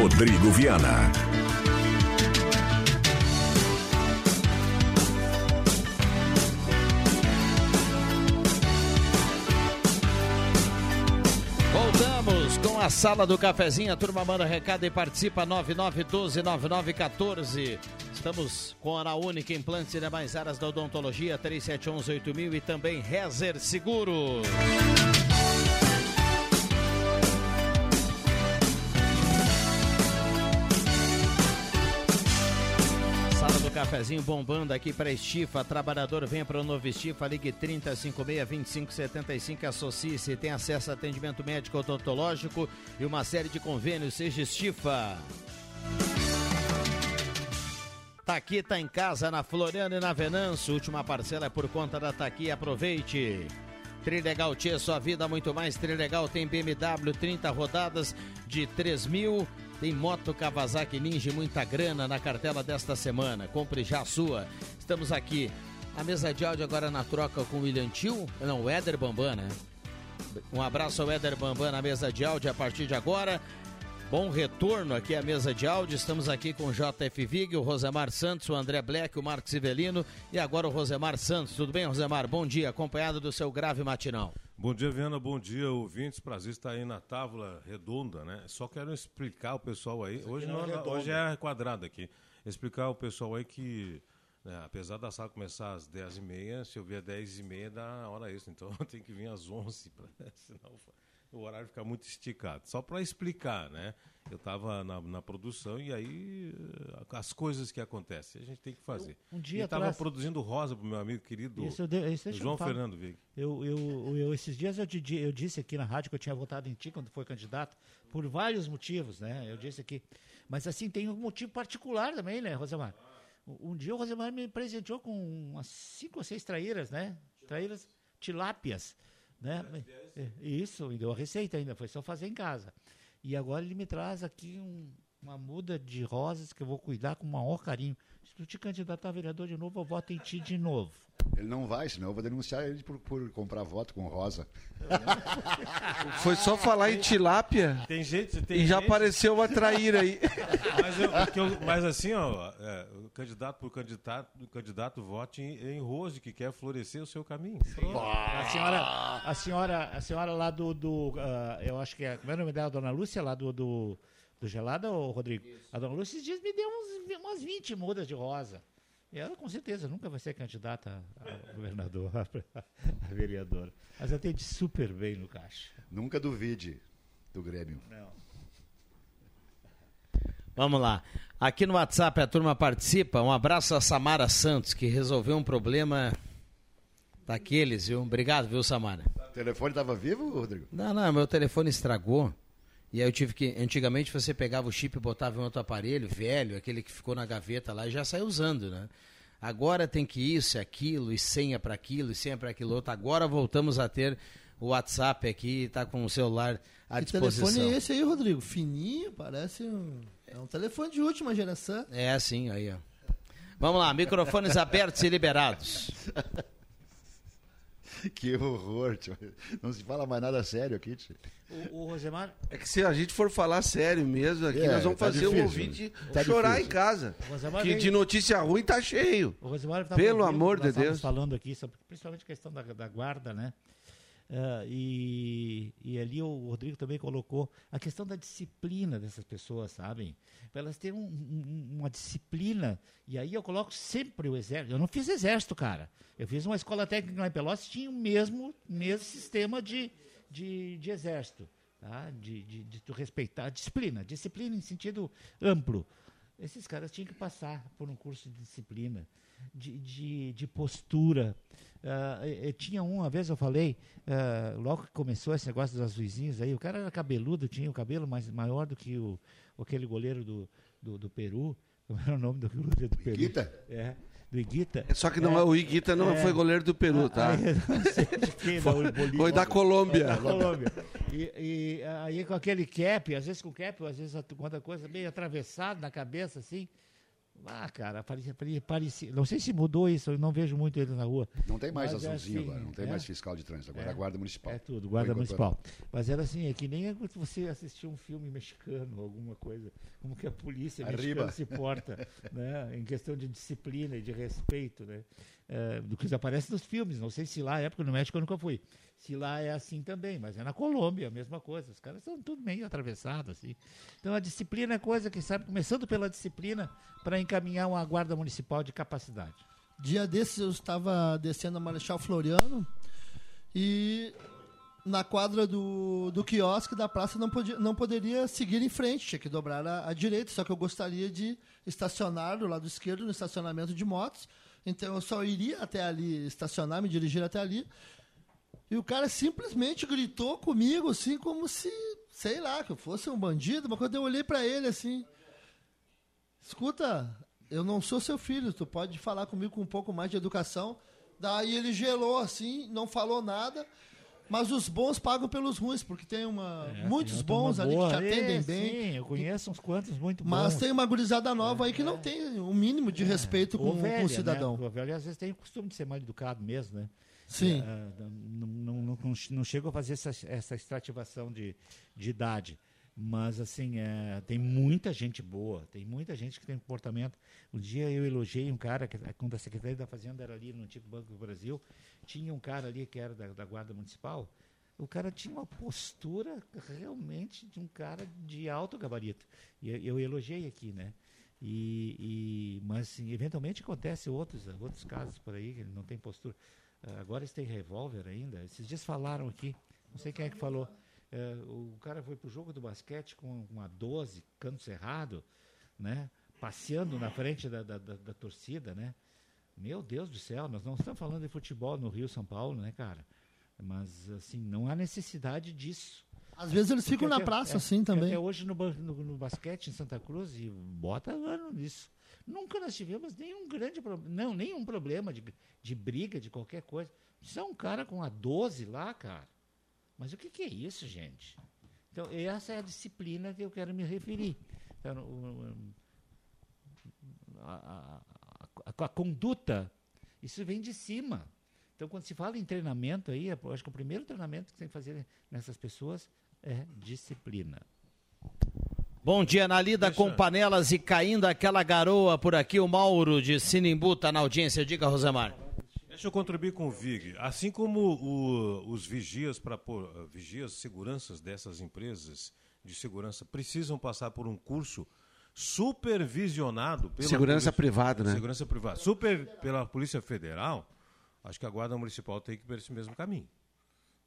Rodrigo Viana. Sala do cafezinho. A turma manda recado e participa 99129914. Estamos com a Única Implantes e demais áreas da odontologia 37118000 e também Rezer Seguros. Cafezinho bombando aqui para Estifa. Trabalhador, venha para o novo Estifa. Ligue 3056-2575. Associe-se. Tem acesso a atendimento médico odontológico e uma série de convênios. Seja Estifa. Tá aqui, tá em casa, na Floriano e na Venâncio. Última parcela é por conta da Taqui. Aproveite. Trilegal Tia, sua vida muito mais. Trilegal tem BMW 30 rodadas de 3 mil. Tem moto Kawasaki Ninja e muita grana na cartela desta semana. Compre já a sua. Estamos aqui. A mesa de áudio agora na troca com o William Tio. Não, o Éder Bambam, né? Um abraço ao Éder Bambam na mesa de áudio a partir de agora. Bom retorno aqui à mesa de áudio. Estamos aqui com o JF Vig, o Rosemar Santos, o André Black, o Marcos Ivelino e agora o Rosemar Santos. Tudo bem, Rosemar? Bom dia, acompanhado do seu grave matinal. Bom dia, Viana. Bom dia, ouvintes. Prazer estar aí na tábua redonda, né? Só quero explicar o pessoal aí. Hoje, não, é hoje é quadrado aqui. Explicar o pessoal aí que, né, apesar da sala começar às 10h30, se eu vier às 10h30 dá hora isso. Então tem que vir às 11 pra, senão o horário fica muito esticado. Só para explicar, né? Eu estava na, na, produção e aí eh, as coisas que acontecem, a gente tem que fazer. Um dia estava atrás... produzindo rosa para o meu amigo querido eu, isso João Fernando Vig. Eu, eu, eu, esses dias eu, eu disse aqui na rádio que eu tinha votado em ti quando foi candidato, por vários motivos, né? Eu disse aqui. Mas assim, tem um motivo particular também, né, Rosemar? Um dia o Rosemar me presenteou com umas cinco ou seis traíras, né? Traíras tilápias. Né? É, isso, me deu a receita ainda, foi só fazer em casa. E agora ele me traz aqui um, uma muda de rosas que eu vou cuidar com o maior carinho. Se tu te candidatar a vereador de novo, eu voto em ti de novo. Ele não vai, senão eu vou denunciar ele por, por comprar voto com rosa. Foi só falar em tilápia tem gente, tem e já gente... apareceu uma traíra aí. Mas, eu, eu, mas assim, ó, é, o candidato por candidato, o candidato vote em, em Rose, que quer florescer o seu caminho. A senhora, a senhora, a senhora lá do, do uh, eu acho que é, como é o nome dela, Dona Lúcia, lá do, do, do Gelada, ou Rodrigo? Isso. A Dona Lúcia esses dias me deu uns, umas 20 mudas de rosa. E ela, com certeza, nunca vai ser candidata a governador, a vereadora. Mas atende super bem no caixa. Nunca duvide do Grêmio. Não. Vamos lá. Aqui no WhatsApp a turma participa. Um abraço a Samara Santos, que resolveu um problema daqueles, viu? Obrigado, viu, Samara? O telefone estava vivo, Rodrigo? Não, não, meu telefone estragou. E aí eu tive que. Antigamente você pegava o chip e botava em outro aparelho, velho, aquele que ficou na gaveta lá e já saiu usando, né? Agora tem que isso, aquilo, e senha para aquilo, e senha para aquilo outro. Agora voltamos a ter o WhatsApp aqui, tá com o celular à que disposição. Que telefone é esse aí, Rodrigo? Fininho, parece um. É um telefone de última geração. É, sim, aí, ó. Vamos lá, microfones abertos e liberados. que horror, tio. Não se fala mais nada sério aqui, tio. O, o Rosemar. É que se a gente for falar sério mesmo aqui, é, nós vamos tá fazer difícil, o ouvinte tá chorar difícil. em casa. Que veio... de notícia ruim tá cheio. O Rosemar tá Pelo amor de Deus. falando aqui, sobre, principalmente a questão da, da guarda, né? Uh, e, e ali o Rodrigo também colocou a questão da disciplina dessas pessoas, sabem? Elas terem um, um, uma disciplina. E aí eu coloco sempre o exército. Eu não fiz exército, cara. Eu fiz uma escola técnica lá em Pelotas, tinha o mesmo, mesmo sistema de, de, de exército. Tá? De, de, de tu respeitar a disciplina. Disciplina em sentido amplo. Esses caras tinham que passar por um curso de disciplina, de, de, de postura. Uh, eu tinha um, uma vez eu falei, uh, logo que começou esse negócio dos azuizinhos aí, o cara era cabeludo, tinha o cabelo mais, maior do que o, aquele goleiro do, do, do Peru. Como era o nome do goleiro do Peru? Iguita? É, do Iguita. Só que não é, é o Iguita não é, foi goleiro do Peru, tá? Quem, foi, foi, da Colômbia. da Colômbia. E, e, aí com aquele cap, às vezes com cap, às vezes com outra coisa meio atravessado na cabeça, assim. Ah, cara, parecia, parecia, não sei se mudou isso, eu não vejo muito ele na rua. Não tem mais azulzinho é assim, agora, não tem é, mais fiscal de trânsito, agora é, a guarda municipal. É tudo, guarda municipal. Mas era assim, é que nem você assistir um filme mexicano, alguma coisa, como que a polícia Arriba. mexicana se porta, né, em questão de disciplina e de respeito, né, é, do que aparece nos filmes. Não sei se lá, época no México eu nunca fui, se lá é assim também, mas é na Colômbia a mesma coisa. Os caras são tudo meio atravessados assim. Então a disciplina é coisa que sabe, começando pela disciplina para encaminhar uma guarda municipal de capacidade. Dia desses eu estava descendo a Marechal Floriano e na quadra do, do quiosque da praça não, podia, não poderia seguir em frente, tinha que dobrar à, à direita, só que eu gostaria de estacionar do lado esquerdo no estacionamento de motos. Então eu só iria até ali, estacionar, me dirigir até ali. E o cara simplesmente gritou comigo, assim, como se, sei lá, que eu fosse um bandido. Mas quando eu olhei para ele, assim, escuta, eu não sou seu filho, tu pode falar comigo com um pouco mais de educação. Daí ele gelou assim, não falou nada. Mas os bons pagam pelos ruins, porque tem uma, é, muitos tem bons ali que te atendem é, bem. Sim, eu conheço uns quantos muito bons. Mas tem uma gurizada nova é, aí que não tem o um mínimo de é. respeito com, velha, com, o cidadão. Né? O velho às vezes tem o costume de ser mal educado mesmo, né? Sim. É, não, não, não, não chego a fazer essa, essa extrativação de, de idade. Mas, assim, é, tem muita gente boa, tem muita gente que tem comportamento. Um dia eu elogiei um cara, que, quando a Secretaria da Fazenda era ali no antigo Banco do Brasil, tinha um cara ali que era da, da Guarda Municipal, o cara tinha uma postura realmente de um cara de alto gabarito. E eu, eu elogiei aqui, né? E, e, mas, assim, eventualmente acontece outros, outros casos por aí, que ele não tem postura. Uh, agora eles têm revólver ainda. Esses dias falaram aqui, não sei quem é que falou. Uh, o cara foi pro jogo do basquete com uma 12, canto cerrado, né? Passeando na frente da, da, da, da torcida, né? Meu Deus do céu, nós não estamos falando de futebol no Rio, São Paulo, né, cara? Mas, assim, não há necessidade disso. Às vezes eles ficam Porque na até- praça é, assim também. Até hoje no, no, no basquete em Santa Cruz, e bota ano nisso. Nunca nós tivemos nenhum grande problema, não, nenhum problema de, de briga, de qualquer coisa. Isso é um cara com a 12 lá, cara. Mas o que, que é isso, gente? Então, essa é a disciplina que eu quero me referir. Então, o- a, a- a- a conduta, isso vem de cima. Então, quando se fala em treinamento aí, acho que o primeiro treinamento que tem que fazer nessas pessoas é disciplina. Bom dia, na lida com panelas e caindo aquela garoa por aqui. O Mauro de Sinimbu está na audiência. Diga, Rosemar. Deixa eu contribuir com o VIG. Assim como o- os vigias para vigias, seguranças dessas empresas de segurança precisam passar por um curso supervisionado pela Segurança Polícia- privada, né? Segurança privada. Super pela Polícia Federal. Acho que a Guarda Municipal tem que ir por esse mesmo caminho.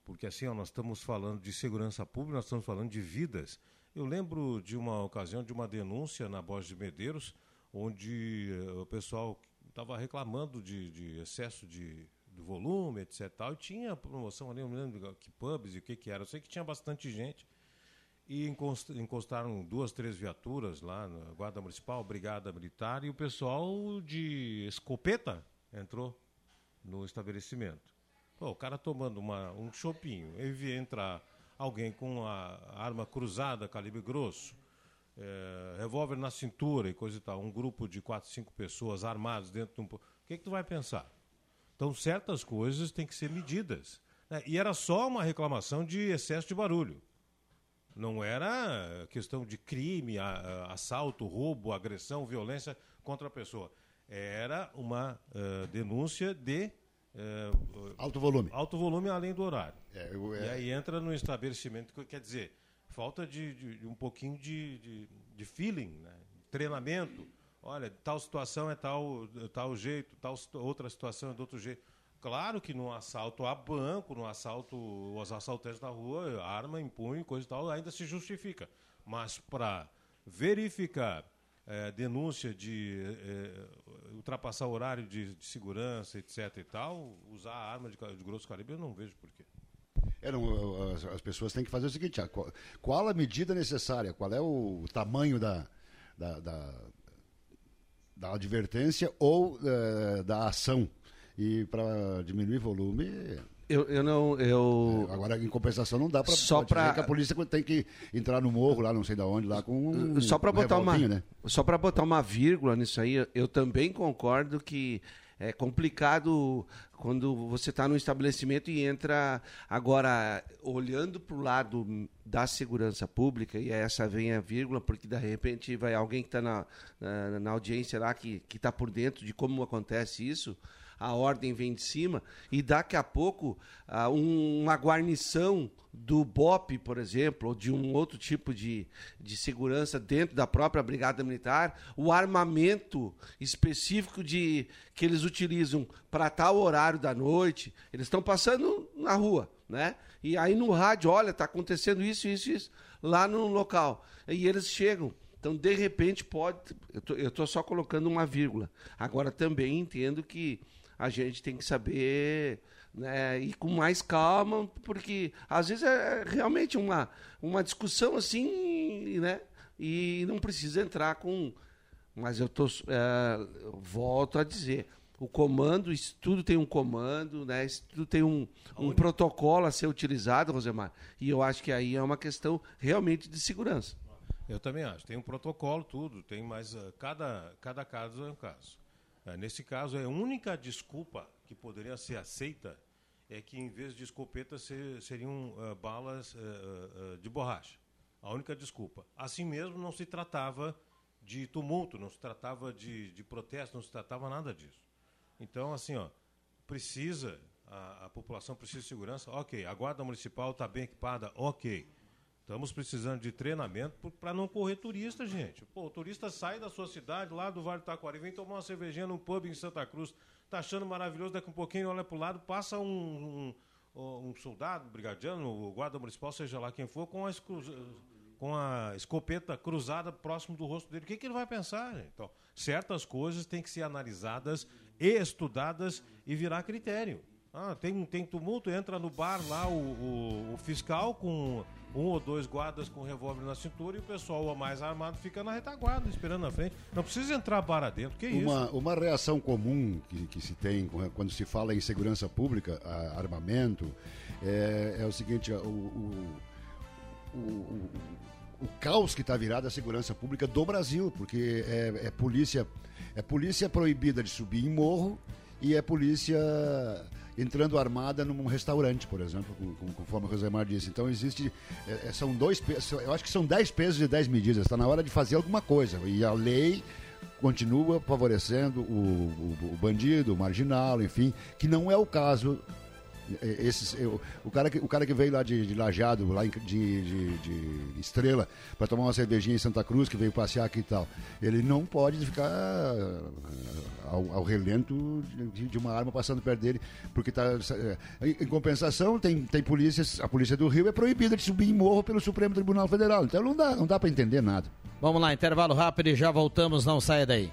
Porque assim, ó, nós estamos falando de segurança pública, nós estamos falando de vidas. Eu lembro de uma ocasião de uma denúncia na Borges de Medeiros, onde eh, o pessoal estava reclamando de, de excesso de, de volume, etc. Tal, e tinha promoção ali, eu não lembro que pubs e o que, que era. Eu sei que tinha bastante gente. E encos- encostaram duas, três viaturas lá na Guarda Municipal, Brigada Militar, e o pessoal de escopeta entrou no estabelecimento. Pô, o cara tomando uma, um chopinho, e vi entrar alguém com a arma cruzada, calibre grosso, eh, revólver na cintura e coisa e tal, um grupo de quatro, cinco pessoas armados dentro de um... O que, que tu vai pensar? Então, certas coisas têm que ser medidas. né? E era só uma reclamação de excesso de barulho. Não era questão de crime, assalto, roubo, agressão, violência contra a pessoa. Era uma eh, denúncia de. Eh, Alto volume. Alto volume além do horário. eu- E é- aí entra no estabelecimento, que quer dizer, falta de, de- de um pouquinho de, de, de feeling, né? treinamento. Olha, tal situação é tal, tal jeito, tal outra situação é de outro jeito. Claro que no assalto a banco, no assalto, os assaltantes na rua, arma em punho, coisa e tal, ainda se justifica. Mas para verificar eh, denúncia de eh, ultrapassar o horário de, de segurança, etc. e tal, usar a arma de, de grosso calibre, eu não vejo porquê. É, não, as, as pessoas têm que fazer o seguinte: ah, qual, qual a medida necessária? Qual é o tamanho da, da, da, da advertência ou eh, da ação? E para diminuir volume. Eu, eu não. Eu... Agora, em compensação, não dá para Só pra- que a polícia tem que entrar no morro lá, não sei da onde, lá com um, só para um botar uma né? só para botar uma vírgula nisso aí eu- eu também concordo que é complicado quando você está num estabelecimento e entra agora olhando para o lado da segurança pública e essa vem a vírgula porque de repente vai alguém que está na, na, na audiência lá que que está por dentro de como acontece isso a ordem vem de cima e daqui a pouco ah, um- uma guarnição do BOP, por exemplo, ou de um outro tipo de, de segurança dentro da própria Brigada Militar, o armamento específico de que eles utilizam para tal horário da noite, eles estão passando na rua, né? E aí no rádio, olha, está acontecendo isso, isso, isso, lá no local. E eles chegam. Então, de repente, pode. Eu tô só colocando uma vírgula. Agora, também entendo que a gente tem que saber né, ir com mais calma, porque às vezes é realmente uma, uma discussão assim, né? E não precisa entrar com. Mas eu tô, é, volto a dizer. O comando, isso tudo tem um comando, né? Isso tudo tem um, um protocolo a ser utilizado, Rosemar. E eu acho que aí é uma questão realmente de segurança. Eu também acho. Tem um protocolo, tudo. Tem mais. ah, cada, cada caso é um caso. Ah, nesse caso, a única desculpa que poderia ser aceita é que, em vez de escopeta, se- seriam ah, balas ah, ah, de borracha. A única desculpa. Assim mesmo, não se tratava de tumulto, não se tratava de, de protesto, não se tratava nada disso. Então, assim, ó, precisa, a, a população precisa de segurança, ok. A Guarda Municipal está bem equipada, ok. Estamos precisando de treinamento para não correr turista, gente. Pô, o turista sai da sua cidade, lá do Vale do Taquari, vem tomar uma cervejinha num pub em Santa Cruz, tá achando maravilhoso, daqui um pouquinho olha para o lado, passa um, um, um soldado, brigadiano, o guarda municipal, seja lá quem for, com a, com a escopeta cruzada próximo do rosto dele. O que, que ele vai pensar? Gente? Então, certas coisas têm que ser analisadas estudadas e virar critério. Ah, tem, tem tumulto, entra no bar lá o, o, o fiscal com um ou dois guardas com revólver na cintura e o pessoal mais armado fica na retaguarda, esperando na frente. Não precisa entrar para dentro, que uma, isso? Uma reação comum que, que se tem quando se fala em segurança pública, armamento, é, é, o seguinte, o, o, o, o caos que está virado a segurança pública do Brasil, porque é, é, polícia é polícia proibida de subir em morro e é polícia entrando armada num restaurante, por exemplo, conforme o Rosemar disse. Então existe. É, é são dois Eu acho que são 10 pesos e 10 medidas. Está na hora de fazer alguma coisa. E a lei continua favorecendo o, o, o bandido, o marginal, enfim, que não é o caso esses, eu, o, cara que, o cara que veio lá de, de Lajado, lá de, de, de Estrela, para tomar uma cervejinha em Santa Cruz, que veio passear aqui e tal, ele não pode ficar ah, ao, ao relento de, de, uma arma passando perto dele, porque tá. É, em compensação, tem, tem polícias, a polícia do Rio é proibida de subir em morro pelo Supremo Tribunal Federal. Então não dá, não dá para entender nada. Vamos lá, intervalo rápido e já voltamos, não saia daí.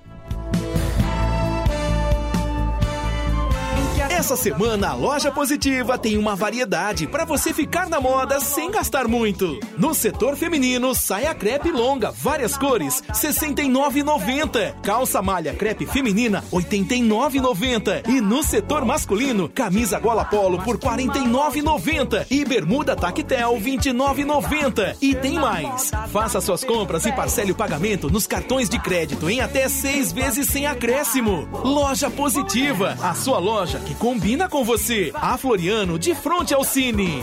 Essa semana a loja positiva tem uma variedade para você ficar na moda sem gastar muito. No setor feminino, saia crepe longa, várias cores, R$ 69,90. Calça malha crepe feminina, R$ 89,90. E no setor masculino, camisa gola polo por R$ 49,90 e bermuda tactel R$ 29,90. E tem mais. Faça suas compras e parcele o pagamento nos cartões de crédito em até seis vezes sem acréscimo. Loja Positiva, a sua loja que com combina com você. A Floriano, de frente ao Cine.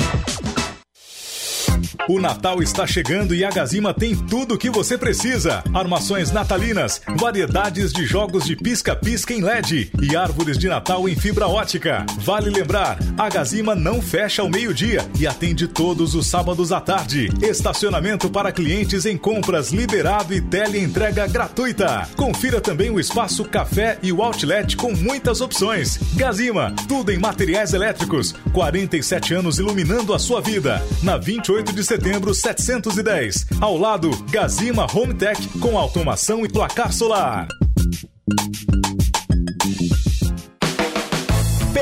O Natal está chegando e a Gazima tem tudo o que você precisa: armações natalinas, variedades de jogos de pisca-pisca em LED e árvores de Natal em fibra ótica. Vale lembrar, a Gazima não fecha ao meio-dia e atende todos os sábados à tarde. Estacionamento para clientes em compras liberado e teleentrega gratuita. Confira também o espaço café e o outlet com muitas opções. Gazima, tudo em materiais elétricos. 47 anos iluminando a sua vida. Na 28 de setembro 710. Ao lado, Gazima Home Tech com automação e placar solar.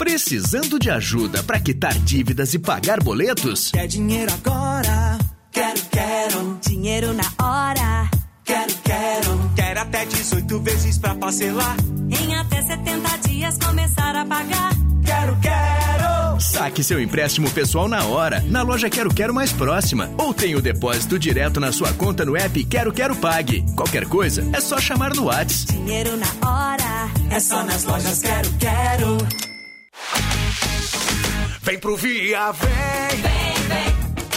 Precisando de ajuda para quitar dívidas e pagar boletos? Quer dinheiro agora? Quero, quero. Dinheiro na hora. Quero, quero. Quero até 18 vezes pra parcelar. Em até 70 dias começar a pagar. Quero, quero. Saque seu empréstimo pessoal na hora, na loja Quero Quero mais próxima. Ou tenha o depósito direto na sua conta no app Quero Quero Pague. Qualquer coisa, é só chamar no Whats. Dinheiro na hora. É só nas lojas Quero, quero. Vem pro Via, vem!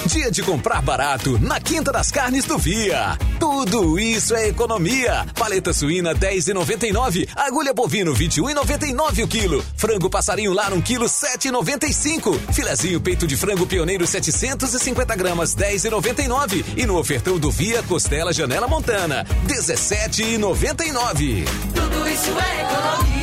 Dia de comprar barato na Quinta das Carnes do Via. Tudo isso é economia. Paleta suína 10,99, agulha bovino 21,99 o quilo, frango passarinho lar 1 quilo 7,95, filezinho peito de frango pioneiro 750 gramas 10,99 e no ofertão do Via costela janela montana 17,99. Tudo isso é economia.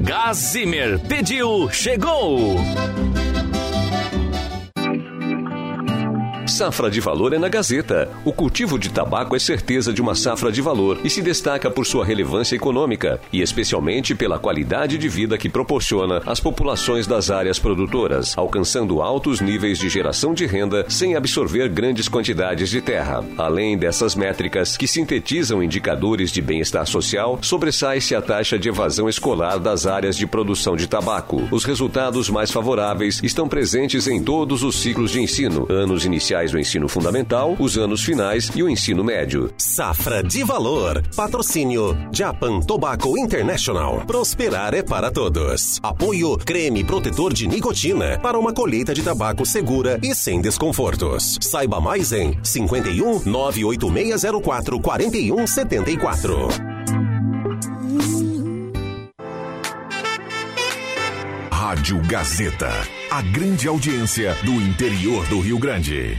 Gás Zimmer. Pediu, chegou! Safra de valor é na Gazeta. O cultivo de tabaco é certeza de uma safra de valor e se destaca por sua relevância econômica e especialmente pela qualidade de vida que proporciona às populações das áreas produtoras, alcançando altos níveis de geração de renda sem absorver grandes quantidades de terra. Além dessas métricas que sintetizam indicadores de bem-estar social, sobressai-se a taxa de evasão escolar das áreas de produção de tabaco. Os resultados mais favoráveis estão presentes em todos os ciclos de ensino, anos iniciais do ensino fundamental, os anos finais e o ensino médio. Safra de valor. Patrocínio Japan Tobacco International. Prosperar é para todos. Apoio creme protetor de nicotina para uma colheita de tabaco segura e sem desconfortos. Saiba mais em 51 98604 4174. Rádio Gazeta. A grande audiência do interior do Rio Grande.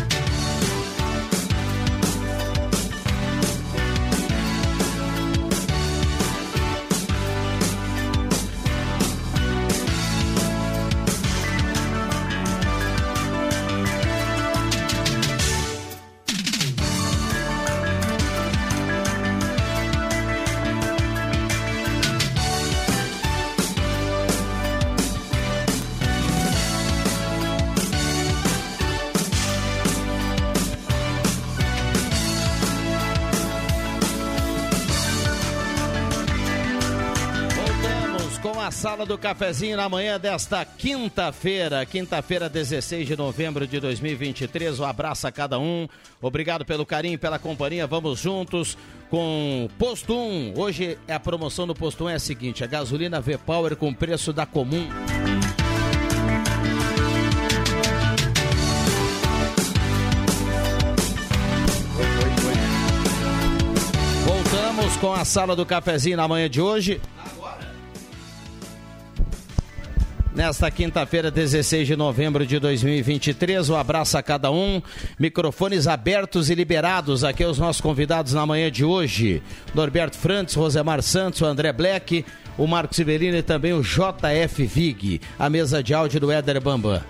Cafezinho na manhã desta quinta-feira, quinta-feira, 16 de novembro de 2023. Um abraço a cada um. Obrigado pelo carinho, pela companhia. Vamos juntos com Posto 1. Hoje a promoção do Posto 1 é a seguinte: a gasolina V-Power com preço da comum. Voltamos com a sala do cafezinho na manhã de hoje. Nesta quinta-feira, 16 de novembro de 2023, um abraço a cada um. Microfones abertos e liberados aqui aos nossos convidados na manhã de hoje. Norberto Frantes, Rosemar Santos, André Black, o Marcos Sibelino e também o JF Vig. A mesa de áudio do Éder Bambam.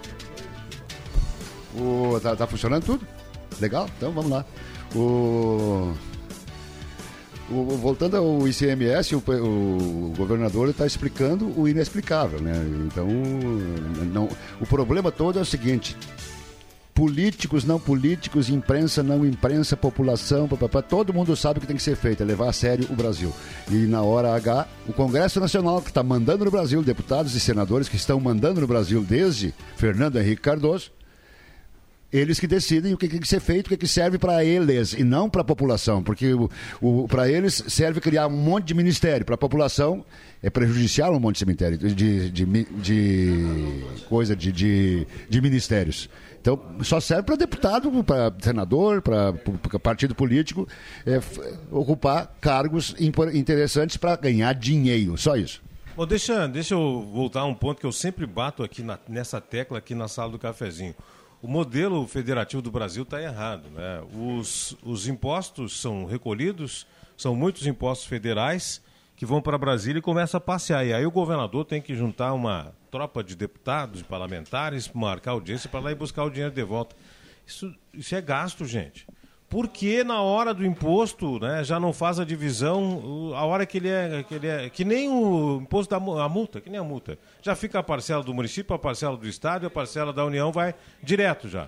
O, tá, tá funcionando tudo? Legal? Então vamos lá. O, voltando ao ICMS, o, o governador está explicando o inexplicável, né? Então, não, o problema todo é o seguinte: políticos, não políticos, imprensa, não imprensa, população, papapá, todo mundo sabe o que tem que ser feito, é levar a sério o Brasil. E na hora H, o Congresso Nacional que está mandando no Brasil, deputados e senadores que estão mandando no Brasil desde Fernando Henrique Cardoso, eles que decidem o que tem que ser feito, o que, que serve para eles e não para a população, porque o, o para eles serve criar um monte de ministério, para a população é prejudicial um monte de cemitério, de, de, de, coisa, de, de, de ministérios. Então, só serve para deputado, para senador, para partido político é, ocupar cargos interessantes para ganhar dinheiro. Só isso. Bom, deixa, deixa eu voltar a um ponto que eu sempre bato aqui na- nessa tecla aqui na sala do cafezinho. O modelo federativo do Brasil está errado. Né? Os, os impostos são recolhidos, são muitos impostos federais que vão para Brasília e começam a passear. E aí o governador tem que juntar uma tropa de deputados, de parlamentares, marcar audiência para lá e buscar o dinheiro de volta. Isso, isso é gasto, gente. Por que na hora do imposto né, já não faz a divisão, a hora que ele é. Que, ele é, que nem o imposto da a multa, que nem a multa. Já fica a parcela do município, a parcela do Estado e a parcela da União vai direto já.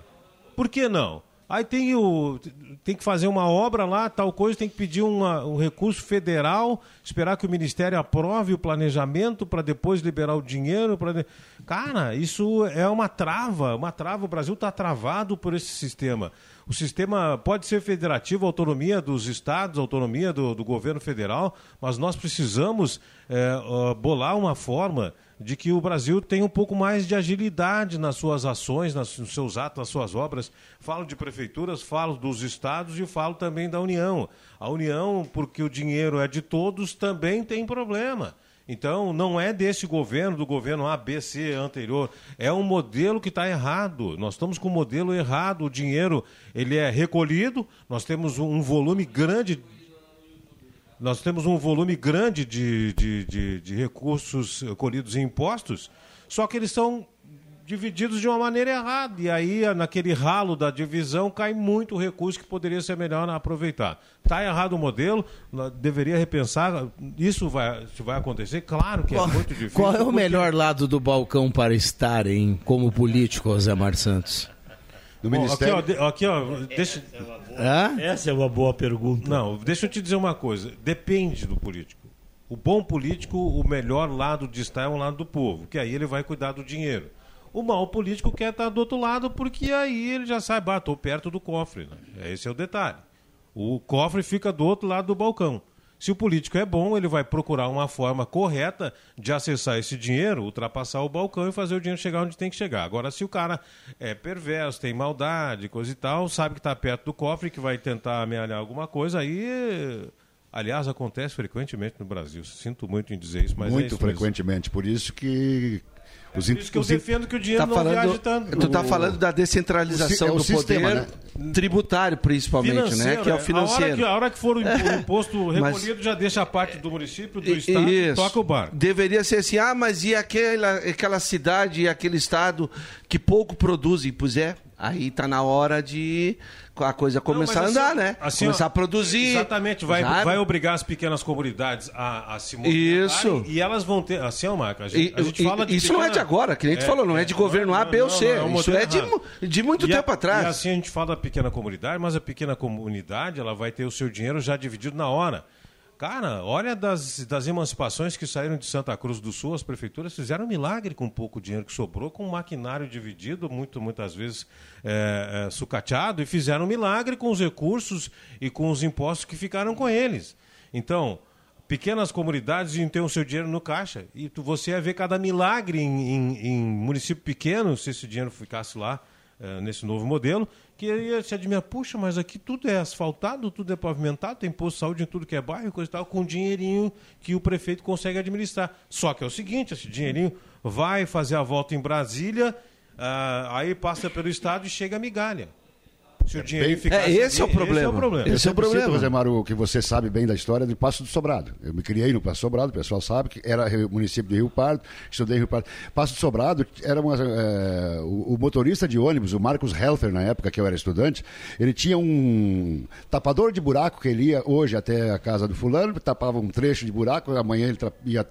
Por que não? Aí tem, o, tem que fazer uma obra lá, tal coisa, tem que pedir uma- um recurso federal, esperar que o Ministério aprove o planejamento para depois liberar o dinheiro. De- Cara, isso é uma trava, uma trava. O Brasil está travado por esse sistema. O sistema pode ser federativo, autonomia dos estados, autonomia do, do governo federal, mas nós precisamos é, bolar uma forma de que o Brasil tenha um pouco mais de agilidade nas suas ações, nas- nos seus atos, nas suas obras. Falo de prefeituras, falo dos estados e falo também da União. A União, porque o dinheiro é de todos, também tem problema. Então, não é desse governo, do governo A, B, C anterior. É um modelo que está errado. Nós estamos com um modelo errado. O dinheiro ele é recolhido, nós temos um volume grande nós temos um volume grande de, de, de, de recursos colhidos em impostos, só que eles são divididos de uma maneira errada. E aí, naquele ralo da divisão, cai muito recurso que poderia ser melhor aproveitar. Está errado o modelo, deveria repensar. Isso vai, isso vai acontecer? Claro que é muito difícil. Qual é o porque- melhor lado do balcão para estar em como político, José Mar Santos? No Bom, aqui, ó, aqui, ó, deixa... Essa é uma boa pergunta. Não, deixa eu te dizer uma coisa. Depende do político. O bom político, o melhor lado de estar é um lado do povo, que aí ele vai cuidar do dinheiro. O mau político quer estar do outro lado, porque aí ele já sabe, ah, estou perto do cofre. Né? Esse é o detalhe. O cofre fica do outro lado do balcão. Se o político é bom, ele vai procurar uma forma correta de acessar esse dinheiro, ultrapassar o balcão e fazer o dinheiro chegar onde tem que chegar. Agora, se o cara é perverso, tem maldade, coisa e tal, sabe que está perto do cofre, que vai tentar amealhar alguma coisa, aí. Aliás, acontece frequentemente no Brasil. Sinto muito em dizer isso, mas é Muito isso mesmo. frequentemente. Por isso que. Os, Por isso que eu defendo que o dinheiro Tá não falando, viaje tanto. tu tá O- falando da descentralização o é o do sistema, poder né? tributário, principalmente, né? Financeiro, Que é o A financeiro. hora que, a hora que for o impo- o imposto Mas- recolhido, já deixa a parte do município, do estado, Isso. toca o barco. Deveria ser assim, ah, mas e aquela, aquela cidade e aquele estado que pouco produzem? Pois é, aí tá na hora de a coisa começar Não, a andar, assim, né? assim, começar ó, a produzir. Exatamente, vai, sabe? vai obrigar as pequenas comunidades a, a se movimentarem Isso. E elas vão ter. Assim, ó, Marco, a E- gente, a gente e- fala de isso não é pequena- de agora, que nem tu falou, não é de governo A, B ou C. um Isso é de de muito E a- tempo atrás. E assim a gente fala da pequena comunidade, mas a pequena comunidade ela vai ter o seu dinheiro já dividido na hora. Cara, olha das, das emancipações que saíram de Santa Cruz do Sul, as prefeituras fizeram um milagre com pouco dinheiro que sobrou, com um maquinário dividido, muito, muitas vezes é, é, sucateado, e fizeram um milagre com os recursos e com os impostos que ficaram com eles. Então, pequenas comunidades iam ter o seu dinheiro no caixa. E tu, você ia ver cada milagre em, em- em município pequeno, se esse dinheiro ficasse lá, eh, nesse novo modelo, que ia se admirar, puxa, mas aqui tudo é asfaltado, tudo é pavimentado, tem posto de saúde em tudo que é bairro, coisa e tal, com dinheirinho que o prefeito consegue administrar. Só que é o seguinte, esse dinheirinho vai fazer a volta em Brasília, ah, aí passa pelo estado e chega a migalha. Se o dinheiro ficar É, esse é o problema. Esse é o problema. Eu sempre cito, José Maru, que você sabe bem da história de Passo do Sobrado. Eu me criei no Passo do Sobrado, o pessoal sabe que era o município de Rio Pardo, estudei em Rio Pardo. Passo do Sobrado era uma, eh, o, o motorista de ônibus, o Marcos Helfer, na época que eu era estudante, ele tinha um tapador de buraco que ele ia hoje até a casa do fulano, tapava um trecho de buraco, amanhã ele ia,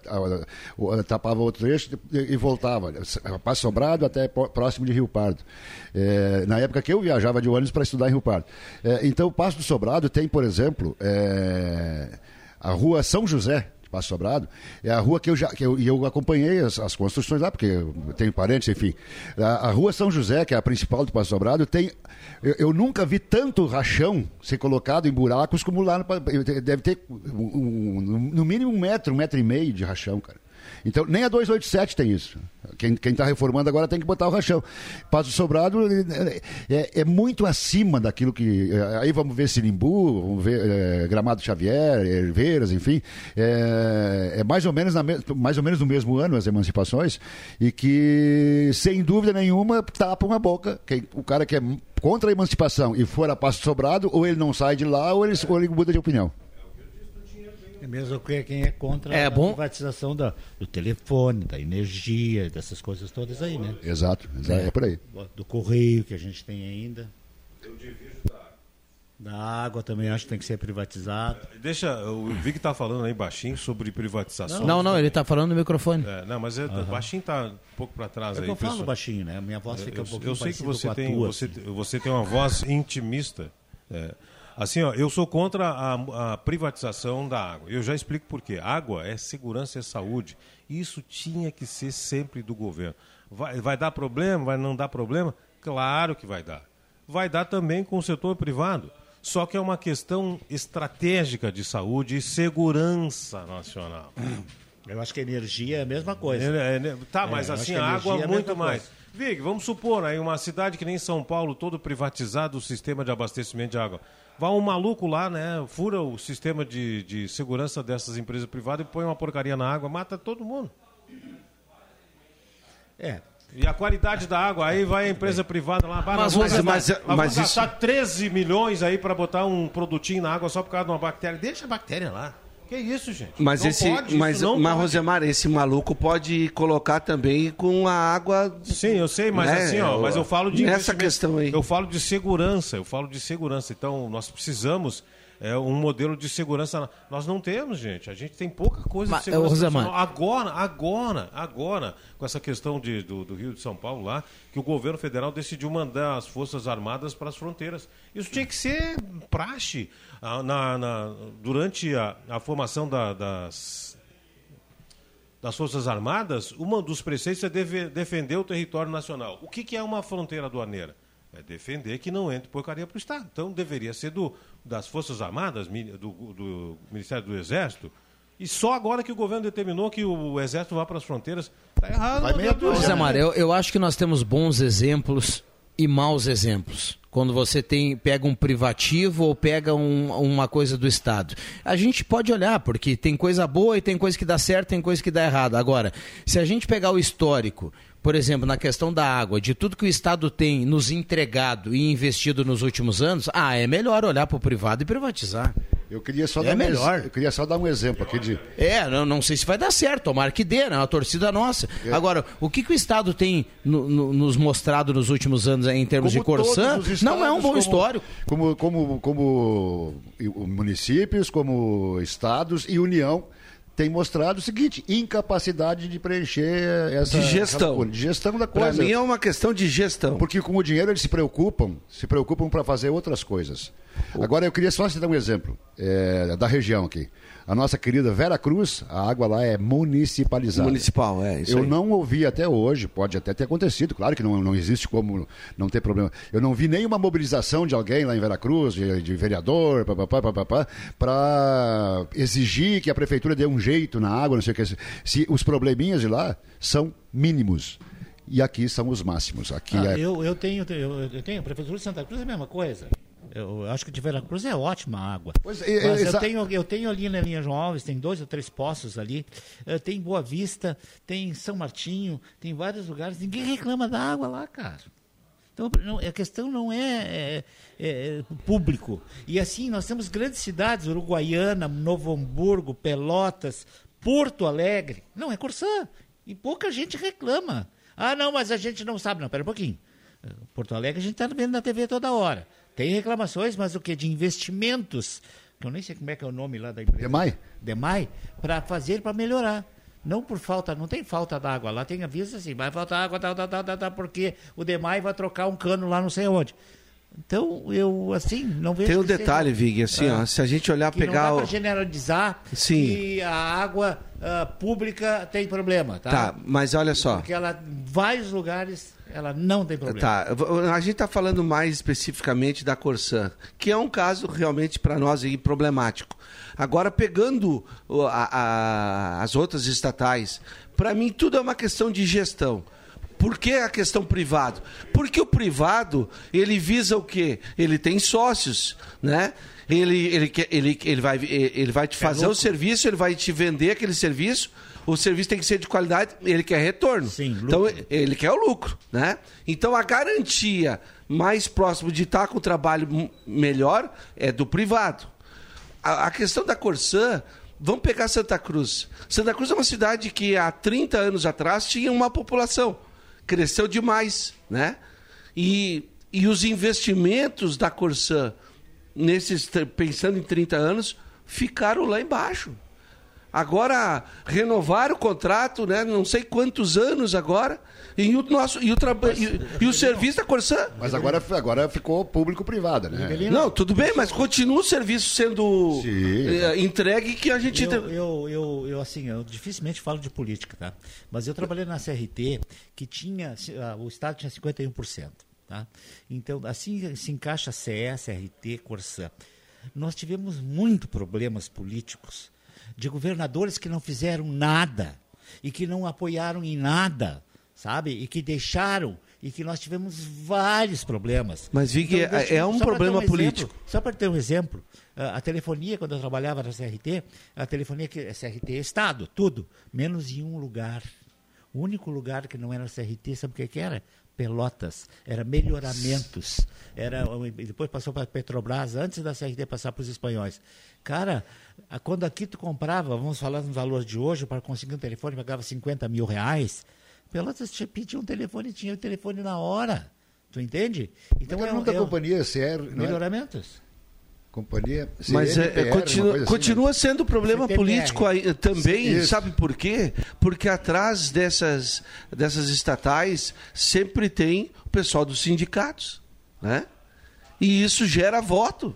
tapava outro trecho e, e voltava. Passo Sobrado até próximo de Rio Pardo. Eh, na época que eu viajava de ônibus para estudar em Rio Pardo. Eh, então, o Passo do Sobrado tem, por exemplo, eh, a rua São José. Passo Sobrado, é a rua que eu já que eu, eu acompanhei as, as construções lá, porque eu tenho parentes, enfim. A, a rua São José, que é a principal do Passo Sobrado, tem. Eu, eu nunca vi tanto rachão ser colocado em buracos como lá no, deve ter um- um- no mínimo um metro, um metro e meio de rachão, cara. Então, nem a 287 tem isso. Quem está reformando agora tem que botar o rachão. Passo Sobrado é, é- é muito acima daquilo que. é, Aí vamos ver Sirimbu, vamos ver é, Gramado Xavier, Herveiras, enfim. É, é mais, ou menos na mais ou menos no mesmo ano as emancipações. E que, sem dúvida nenhuma, tapam a boca. Quem, o cara que é contra a emancipação e for a Passo Sobrado, ou ele não sai de lá, ou ele, ou ele muda de opinião. É mesmo que quem é contra É a bom. privatização da, do telefone, da energia, dessas coisas todas aí, né? Exato, exa- é por aí. Do correio que a gente tem ainda. Da água também acho que tem que ser privatizado. Deixa, o Vic tá falando aí baixinho sobre privatização. Não, não, ele tá falando no microfone. É, não, mas é, Aham. baixinho tá um pouco para trás É aí. eu falo pessoal. baixinho, né? Minha voz É, fica eu, um pouquinho Eu sei que você tem, tua, você, assim. você tem uma voz intimista. É. Assim, ó, eu sou contra a, a privatização da água. Eu já explico por quê. Água é segurança e saúde. Isso tinha que ser sempre do governo. Vai, vai dar problema? Vai não dar problema? Claro que vai dar. Vai dar também com o setor privado. Só que é uma questão estratégica de saúde e segurança nacional. Eu acho que a energia é a mesma coisa. É, é, tá, É, mas acho assim, a água é muito mais. coisa. Vig, vamos supor, aí uma cidade que nem São Paulo, todo privatizado o sistema de abastecimento de água. Vai um maluco lá, né? Fura o sistema de, de segurança dessas empresas privadas e põe uma porcaria na água, mata todo mundo. É. E a qualidade da água, aí vai a empresa privada lá, vai, Mas, mas- mas- mas gastar 13 milhões aí para botar um produtinho na água só por causa de uma bactéria. Deixa a bactéria lá. Que isso, gente? Mas Não esse, pode, mas, não mas pode. Rosemar, esse maluco pode colocar também com a água. Sim, eu sei, mas né? assim, ó, mas eu falo de nessa questão aí. Eu falo de segurança, eu falo de segurança. Então, nós precisamos é, um modelo de segurança. Nós não temos, gente. A gente tem pouca coisa Mas, de segurança. Agora, agora, agora, com essa questão de, do, do Rio de São Paulo lá, que o governo federal decidiu mandar as Forças Armadas para as fronteiras. Isso tinha que ser praxe ah, na, na- durante a, a formação da- das, das Forças Armadas, um dos preceitos é defender o território nacional. O que, que é uma fronteira aduaneira? É defender que não entre porcaria para o Estado. Então deveria ser do, das Forças Armadas, do, do Ministério do Exército. E só agora que o governo determinou que o Exército vá para as fronteiras. Está errado. Vai meia doutor. Zé Mário, eu, eu acho que nós temos bons exemplos e maus exemplos. Quando você tem pega um privativo ou pega um- uma coisa do Estado. A gente pode olhar, porque tem coisa boa e tem coisa que dá certo, tem coisa que dá errado. Agora, se a gente pegar o histórico, por exemplo, na questão da água, de tudo que o Estado tem nos entregado e investido nos últimos anos, ah, é melhor olhar para o privado e privatizar. Eu queria só É dar um melhor. ex- Eu queria só dar um exemplo aqui de. É, não, não sei se vai dar certo, tomara que dê, né? Uma torcida nossa. É. Agora, o que, que o Estado tem no- no- nos mostrado nos últimos anos em termos de Como Corsã, todos os não é um bom como- histórico. Como, como, como municípios, como estados e União têm mostrado o seguinte: incapacidade de preencher essa De gestão. de gestão da coisa. mim é uma questão de gestão. Porque com o dinheiro eles se preocupam, se preocupam para fazer outras coisas. Agora eu queria só te dar um exemplo é, da região aqui. A nossa querida Vera Cruz, a água lá é municipalizada. Municipal, é isso Eu aí. não ouvi até hoje, pode até ter acontecido, claro que não, não existe como não ter problema. Eu não vi nenhuma mobilização de alguém lá em Veracruz, de, de vereador, para exigir que a prefeitura dê um jeito na água, não sei o que. Se os probleminhas de lá são mínimos. E aqui são os máximos. Aqui Ah, é... eu, eu tenho, eu, eu tenho, a Prefeitura de Santa Cruz é a mesma coisa. Eu acho que de Veracruz é ótima a água. é, Mas é, eu, exa- tenho, eu tenho ali na linha João Alves, tem dois ou três poços ali. eh, Tem Boa Vista, tem São Martinho, tem vários lugares. Ninguém reclama da água lá, cara. Então, não, a questão não é, é- é público. E assim, nós temos grandes cidades, Uruguaiana, Novo Hamburgo, Pelotas, Porto Alegre. Não, é Corsã. E pouca gente reclama. Ah, não, mas a gente não sabe. Não, pera um pouquinho. Eh, Porto Alegre a gente está vendo na TV toda hora. Tem reclamações, mas o que? De investimentos, que eu nem sei como é que é o nome lá da empresa. Demai? Demai, para fazer, para melhorar. Não por falta, não tem falta d'água lá, tem aviso assim, vai faltar água, tal, tal, tal, tal, porque o Demai vai trocar um cano lá não sei onde. Então, eu, assim, não vejo. Tem um que seja- detalhe, Vig, assim, Ah. ó, se a gente olhar, pegar. Não dá o- para generalizar Sim. que a água ah, pública tem problema, tá? Tá, mas olha só. Porque ela, em vários lugares, ela não tem problema. Tá, a gente está falando mais especificamente da Corsã, que é um caso realmente para nós aí problemático. Agora, pegando a- a- as outras estatais, para mim tudo é uma questão de gestão. Por que a questão privado? Porque o privado, ele visa o quê? Ele tem sócios, né? Ele, ele, ele, ele, vai, ele vai te fazer o serviço, ele vai te vender aquele serviço, o serviço tem que ser de qualidade, ele quer retorno. então, ele quer o lucro, né? Então, a garantia mais próximo de estar com o trabalho melhor é do privado. A, a questão da Corsã, vamos pegar Santa Cruz. Santa Cruz é uma cidade que há 30 anos atrás tinha uma população. Cresceu demais, né? E, e os investimentos da Corsã, nesses, pensando em 30 anos, ficaram lá embaixo. Agora, renovaram o contrato, né? Não sei quantos anos agora. E o, nosso, e o, traba- e, e o serviço da Corsã. Mas agora, agora ficou público-privada, né? Não, tudo bem, mas continua o serviço sendo eh, entregue que a gente. Eu, eu, eu, eu, assim, eu dificilmente falo de política, tá? Mas eu trabalhei na CRT, que tinha, ah, o Estado tinha 51%, tá? Então, assim se encaixa a CE, CRT, Corsã. Nós tivemos muito problemas políticos de governadores que não fizeram nada e que não apoiaram em nada, sabe? E que deixaram e que nós tivemos vários problemas. Mas, Vig, é- deixa- é um pra ter problema exemplo, político. só para ter um exemplo, a telefonia, quando eu trabalhava na CRT, a telefonia que é CRT é Estado, tudo, menos em um lugar. O único lugar que não era CRT, sabe o que, que era? Pelotas. Era melhoramentos. Era, depois passou para Petrobras, antes da CRT passar para os espanhóis. Cara, quando aqui tu comprava, vamos falar no valor de hoje, para conseguir um telefone, pagava 50 mil reais. Pelotas te pedia um telefone e tinha o telefone na hora. Tu entende? Então é é da é companhia CR, é? Melhoramentos. Companhia Mas é, é, CNPR, continua, assim, continua né? sendo problema político aí, eh, também, Isso. sabe por quê? Porque atrás dessas, dessas estatais sempre tem o pessoal dos sindicatos, né? E isso gera voto.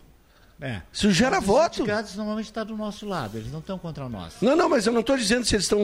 É. Isso gera Mas voto. Os sindicatos normalmente estão do nosso lado, eles não estão contra nós. Não, não, mas eu não estou dizendo se eles estão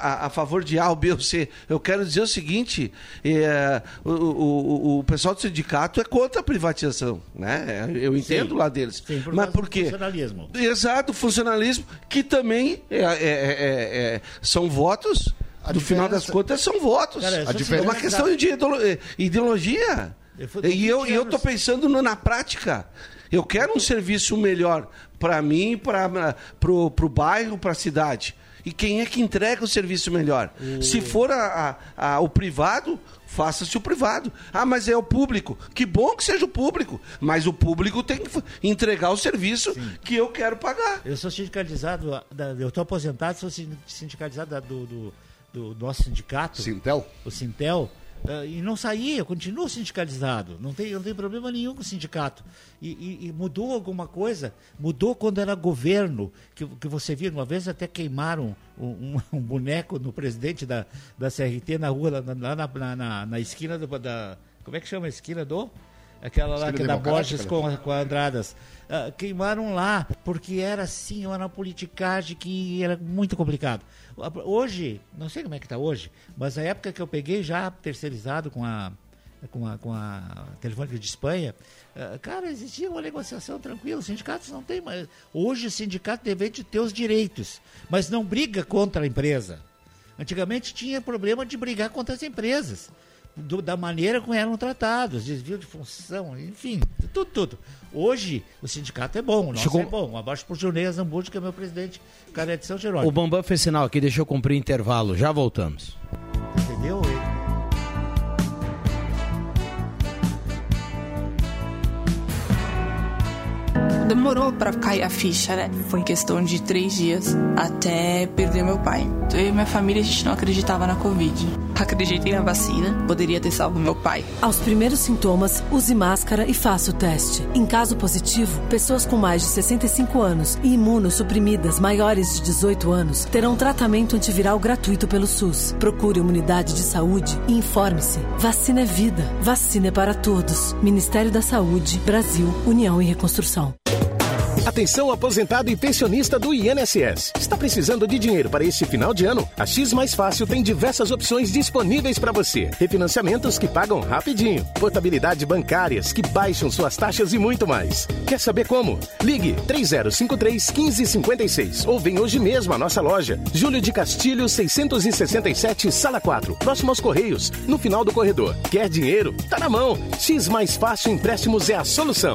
a, a- favor de A ou B ou C. Eu quero dizer o seguinte: é, o, o- o- pessoal do sindicato é contra a privatização, né? Eu entendo Sim. lá deles. Sim, por mas por quê? funcionalismo. Exato, funcionalismo, que também é- é- é- é- são votos. A no final das contas, são votos. Cara, a diferença... é uma questão de eh, ideologia. Eu E eu 20 estou pensando no- na prática. Eu quero um serviço melhor para mim, para o bairro, para a cidade. E quem é que entrega o serviço melhor? Se for a- a- a- o privado, faça-se o privado. Ah, mas é o público. Que bom que seja o público. Mas o público tem que entregar o serviço que eu quero pagar. Eu sou sindicalizado, da- eu estou aposentado, sou sin- sindicalizado da- do, do, do nosso sindicato. Sintel? O Sintel. Ah, e não saí, eu continuo sindicalizado. Não tem, não tem problema nenhum com o sindicato. E, e- e mudou alguma coisa? Mudou quando era governo, que, que você viu, uma vez até queimaram um, um- um boneco no presidente da, da CRT na rua, lá, na, lá na, na- na esquina do, da. Como é que chama a esquina do? Aquela lá que é da Borges né? com, a- com a Andradas. Ah, queimaram lá, porque era assim, era uma politicagem que era muito complicado. Hoje, não sei como é que está hoje, mas na época que eu peguei já terceirizado com a com a, com a Telefônica de Espanha, ah, cara, existia uma negociação tranquila, os sindicatos não têm mais. Hoje o sindicato defende ter os direitos, mas não briga contra a empresa. Antigamente tinha problema de brigar contra as empresas, do- da maneira como eram tratados, desvio de função, enfim, tudo, tudo. Hoje o sindicato é bom, o nosso Chegou- é bom. Abaixo por Junei Zambujo, que é meu presidente, cara é de São Jerônimo. O Bambam fez sinal aqui, deixa eu cumprir intervalo. Já voltamos. Entendeu? Demorou para cair a ficha, né? Foi questão de três dias até perder meu pai. Eu e minha família, a gente não acreditava na Covid. Acreditei na vacina, poderia ter salvo meu pai. Aos primeiros sintomas, use máscara e faça o teste. Em caso positivo, pessoas com mais de 65 anos e imunossuprimidas maiores de 18 anos terão tratamento antiviral gratuito pelo SUS. Procure uma unidade de saúde e informe-se. Vacina é vida. Vacina é para todos. Ministério da Saúde, Brasil, União e Reconstrução. Atenção aposentado e pensionista do INSS. Está precisando de dinheiro para este final de ano? A X Mais Fácil tem diversas opções disponíveis para você. Refinanciamentos que pagam rapidinho, portabilidade bancárias que baixam suas taxas e muito mais. Quer saber como? Ligue 3053 1556 ou vem hoje mesmo à nossa loja. Júlio de Castilho 667, sala 4, próximo aos Correios, no final do corredor. Quer dinheiro? Tá na mão. X Mais Fácil Empréstimos é a solução.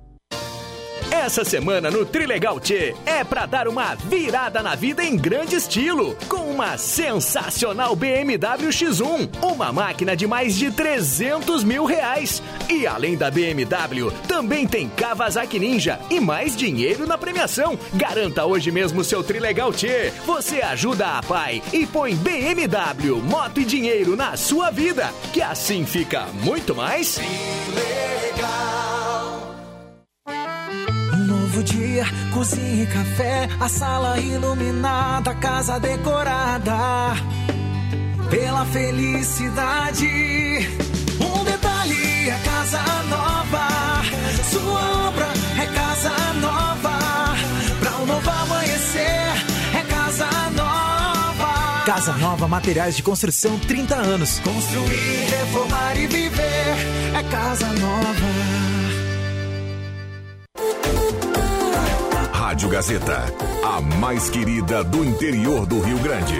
Essa semana no Trilegal T é pra dar uma virada na vida em grande estilo, com uma sensacional BMW X1, uma máquina de mais de 300 mil reais. E além da BMW, também tem Kawasaki Ninja e mais dinheiro na premiação. Garanta hoje mesmo seu Trilegal T. Você ajuda a pai e põe BMW, moto e dinheiro na sua vida, que assim fica muito mais. Cozinha e café, a sala iluminada, a casa decorada pela felicidade. Um detalhe é casa nova, sua obra é casa nova, pra um novo amanhecer é casa nova. Casa Nova Materiais de Construção 30 anos. Construir, reformar e viver é casa nova. Rádio Gazeta, a mais querida do interior do Rio Grande.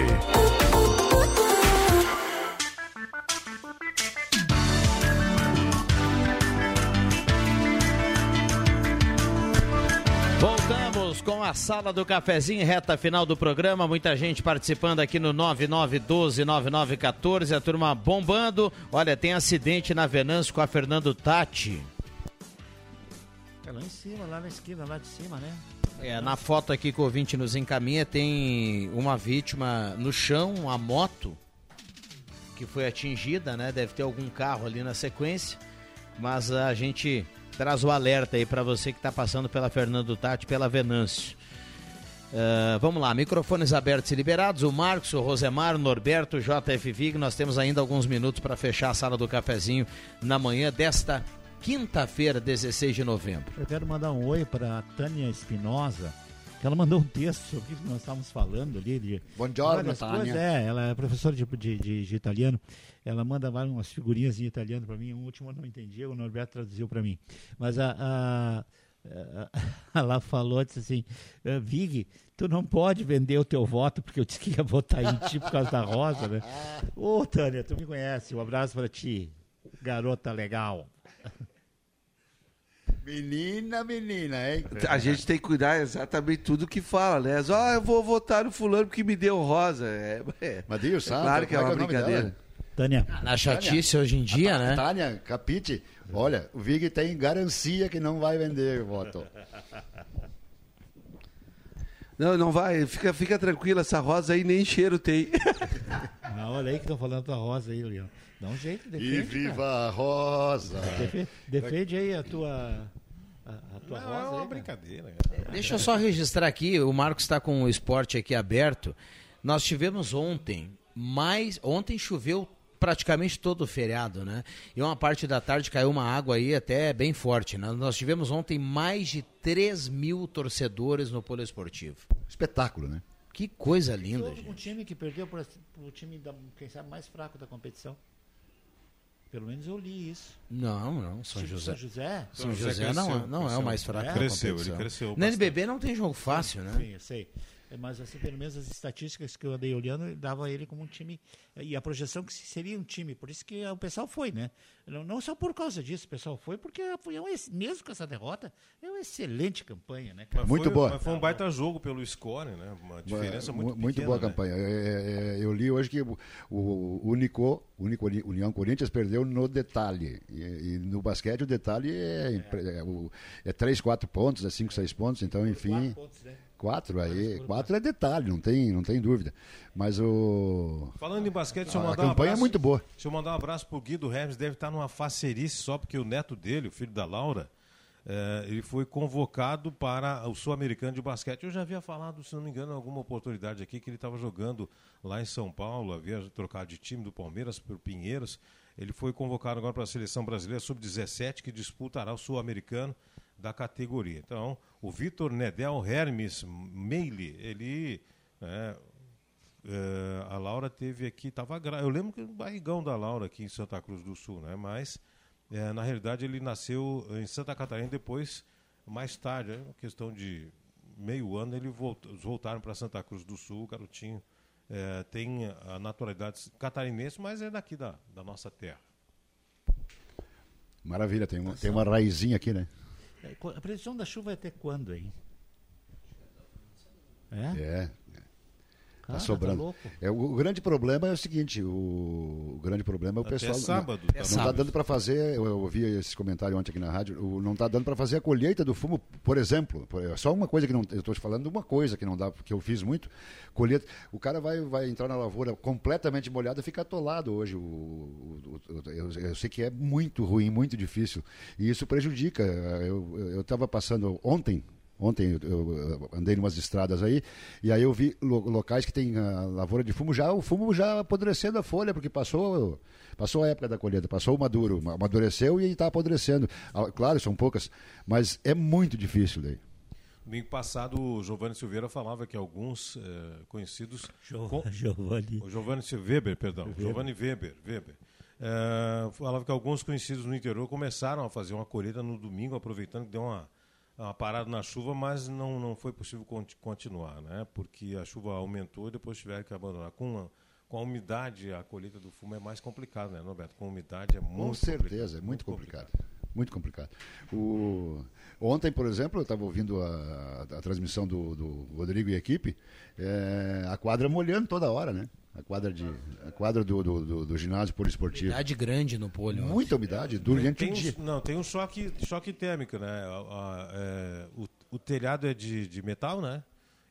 Voltamos com a sala do cafezinho, reta final do programa. Muita gente participando aqui no 9912-9914. A turma bombando. Olha, tem acidente na Venâncio com a Fernando Tati. É lá em cima, lá na esquina, lá de cima, né? É, na foto aqui que o ouvinte nos encaminha, tem uma vítima no chão, a moto, que foi atingida, né? Deve ter algum carro ali na sequência. Mas a gente traz o alerta aí para você que está passando pela Fernando Tati, pela Venâncio. Uh, vamos lá, microfones abertos e liberados. O Marcos, o Rosemar, o Norberto, o JF Vig. Nós temos ainda alguns minutos para fechar a sala do cafezinho na manhã desta quinta-feira, 16 de novembro. Eu quero mandar um oi para Tânia Espinosa, que ela mandou um texto sobre o que nós estávamos falando ali. De Buongiorno, Tânia. É, ela é professora de, de, de, de italiano. Ela manda umas figurinhas em italiano para mim. O último eu não entendi, o Norberto traduziu para mim. Mas a, a, a, ela falou, disse assim, Vig, tu não pode vender o teu voto, porque eu disse que ia votar em ti por causa da rosa, né? Ô, Tânia, tu me conhece. Um abraço para ti, garota legal. Menina, menina, hein? A gente tem que cuidar exatamente tudo que fala, né? Ó, eu vou votar no fulano porque me deu rosa. É, é, Mas Dio é Santo, claro que é como uma nome brincadeira. Tânia. Na chatice hoje em dia, né? Tânia, capite. Olha, o Vig tem garantia que não vai vender o voto. Não, não vai. Fica, fica tranquila, essa rosa aí nem cheiro tem. Ah, olha aí que estão falando da rosa aí, Leão. Dá um jeito, defende. E viva cara. a rosa! Defe- Defende aí a tua. A, a tua Não, rosa. é uma aí, cara. brincadeira. Deixa eu só registrar aqui, o Marcos está com o esporte aqui aberto. Nós tivemos ontem, mais. Ontem choveu praticamente todo o feriado, né? E uma parte da tarde caiu uma água aí até bem forte, né? Nós tivemos ontem mais de 3 mil torcedores no Polo Esportivo. Espetáculo, né? Que coisa linda, Houve gente. um time que perdeu para o time, da, quem sabe, mais fraco da competição. Pelo menos eu li isso. Não, não, São Tipo, José. São José? São José não, é- não é o mais fraco da Cresceu, competição. ele cresceu Na bastante. NBB não tem jogo fácil, né? Sim, eu sei. É, Mas assim, pelo menos as estatísticas que eu andei olhando dava ele como um time e a projeção que seria um time, por isso que o pessoal foi, né? Não, não só por causa disso, o pessoal foi porque foi um, mesmo com essa derrota, é uma excelente campanha, né? cara? Muito foi, boa. Mas foi um baita jogo pelo score, né? Uma diferença Mu- muito muito pequena, boa né? campanha. É, é, é, eu li hoje que o, o único, único União Corinthians perdeu no detalhe. E, e no basquete o detalhe é, é, o- é 3, 4 pontos, é 5, 6 pontos, então enfim. Quatro aí, quatro é detalhe, não tem, não tem dúvida. Mas o Falando em basquete, deixa eu A mandar um campanha é abraço. muito boa. Deixa eu mandar um abraço pro Guido Remes, deve estar numa facerice só porque o neto dele, o filho da Laura, eh, ele foi convocado para o Sul-Americano de Basquete. Eu já havia falado, se não me engano, em alguma oportunidade aqui, que ele estava jogando lá em São Paulo, havia trocado de time do Palmeiras por Pinheiros. Ele foi convocado agora para a seleção brasileira sub-17, que disputará o Sul-Americano da categoria. Então, o Vitor Nedel Hermes Meili, ele. né, é, a Laura teve aqui, estava Eu lembro que o barrigão da Laura aqui em Santa Cruz do Sul, né? Mas é, na realidade ele nasceu em Santa Catarina depois, mais tarde, é uma questão de meio ano, ele voltou, eles voltaram para Santa Cruz do Sul, o garotinho é, tem a naturalidade catarinense, mas é daqui da, da nossa terra. Maravilha, tem uma, tem uma raizinha aqui, né? É, A previsão da chuva é até quando aí? É? É. Cara, Tá tá sobrando. louco. é, o, o grande problema é o seguinte: o, o grande problema é o Até pessoal. sábado, não, tá não tá dando para fazer. Eu, eu ouvi esse comentário ontem aqui na rádio. o- não tá dando para fazer a colheita do fumo, por exemplo. É só uma coisa que não. Eu estou te falando de uma coisa que não dá, que eu fiz muito. Colheita. O cara vai, vai entrar na lavoura completamente molhado e fica atolado hoje. O, o- o- eu, eu sei que é muito ruim, muito difícil. E isso prejudica. Eu estava passando ontem. Ontem eu, andei em umas estradas aí, e aí eu vi lo- locais que tem a lavoura de fumo, já o fumo já apodrecendo a folha, porque passou, passou a época da colheita, passou o maduro, ma- amadureceu e está apodrecendo. Ah, Claro, são poucas, mas é muito difícil daí. Domingo passado, o Giovanni Silveira falava que alguns eh, conhecidos. Jo- com- Giovanni. O Giovanni Weber, perdão. Weber. Giovanni Weber. Weber. Eh, falava que alguns conhecidos no interior começaram a fazer uma colheita no domingo, aproveitando que deu uma, uma parada na chuva, mas não, não foi possível conti- continuar, né? Porque a chuva aumentou e depois tiveram que abandonar. Com a, com a umidade, a colheita do fumo é mais complicado, né, Roberto? Com umidade é muito Com certeza, é muito complicado. Muito complicado. O... Ontem, por exemplo, eu estava ouvindo a, a transmissão do, do Rodrigo e equipe, é, a quadra molhando toda hora, né? A quadra, de, a quadra do, do, do, do ginásio poliesportivo. Umidade grande no polho. Muita umidade, durante o um- dia. Não, tem um choque, choque térmico, né? A- a- é, o, o telhado é de, de metal, né?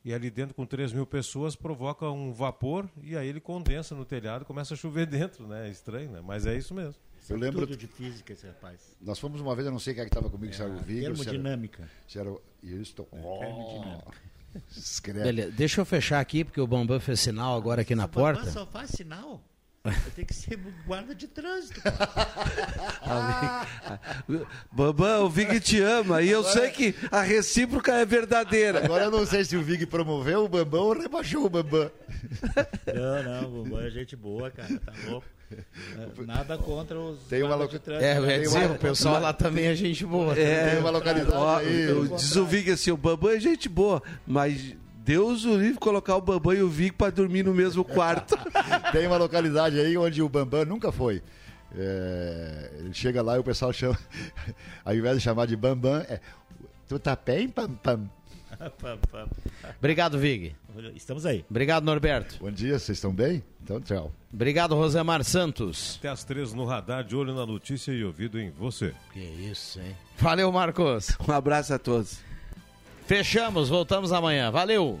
E ali dentro, com 3 mil pessoas, provoca um vapor e aí ele condensa no telhado e começa a chover dentro, né? É estranho, né? Mas é isso mesmo. Eu lembro- Tudo de física esse rapaz. Nós fomos uma vez, eu não sei quem é que estava comigo, se era o Vigor. se era- termodinâmica. Se era o... Isso, termodinâmica. Escreve. Beleza, deixa eu fechar aqui, porque o Bambam fez sinal agora aqui na porta. Mas só faz sinal. Tem que ser guarda de trânsito. Bambam, o Vig te ama e eu sei que a recíproca é verdadeira. Agora eu não sei se o Vig promoveu o Bambam ou rebaixou o Bambam. Não, não, o Bambam é gente boa, cara, tá louco. É, Nada contra os Tem uma guardas loca- de trânsito. É, eu ia Tem dizer, uma- o pessoal lá também é gente boa. É, Tem uma localidade ó, aí. eu- diz o Vig assim, o Bambam é gente boa, mas Deus o livre colocar o Bambam e o Vig pra dormir no mesmo quarto. Tem uma localidade aí onde o Bambam nunca foi. É, ele chega lá e o pessoal chama, ao invés de chamar de Bambam, é tu tá bem, Pam Pam? Obrigado, Vig. Estamos aí. Obrigado, Norberto. Bom dia, vocês estão bem? Então, tchau. Obrigado, Rosemar Santos. Até às três no radar, de olho na notícia e ouvido em você. Que isso, hein? Valeu, Marcos. Um abraço a todos. Fechamos, voltamos amanhã. Valeu.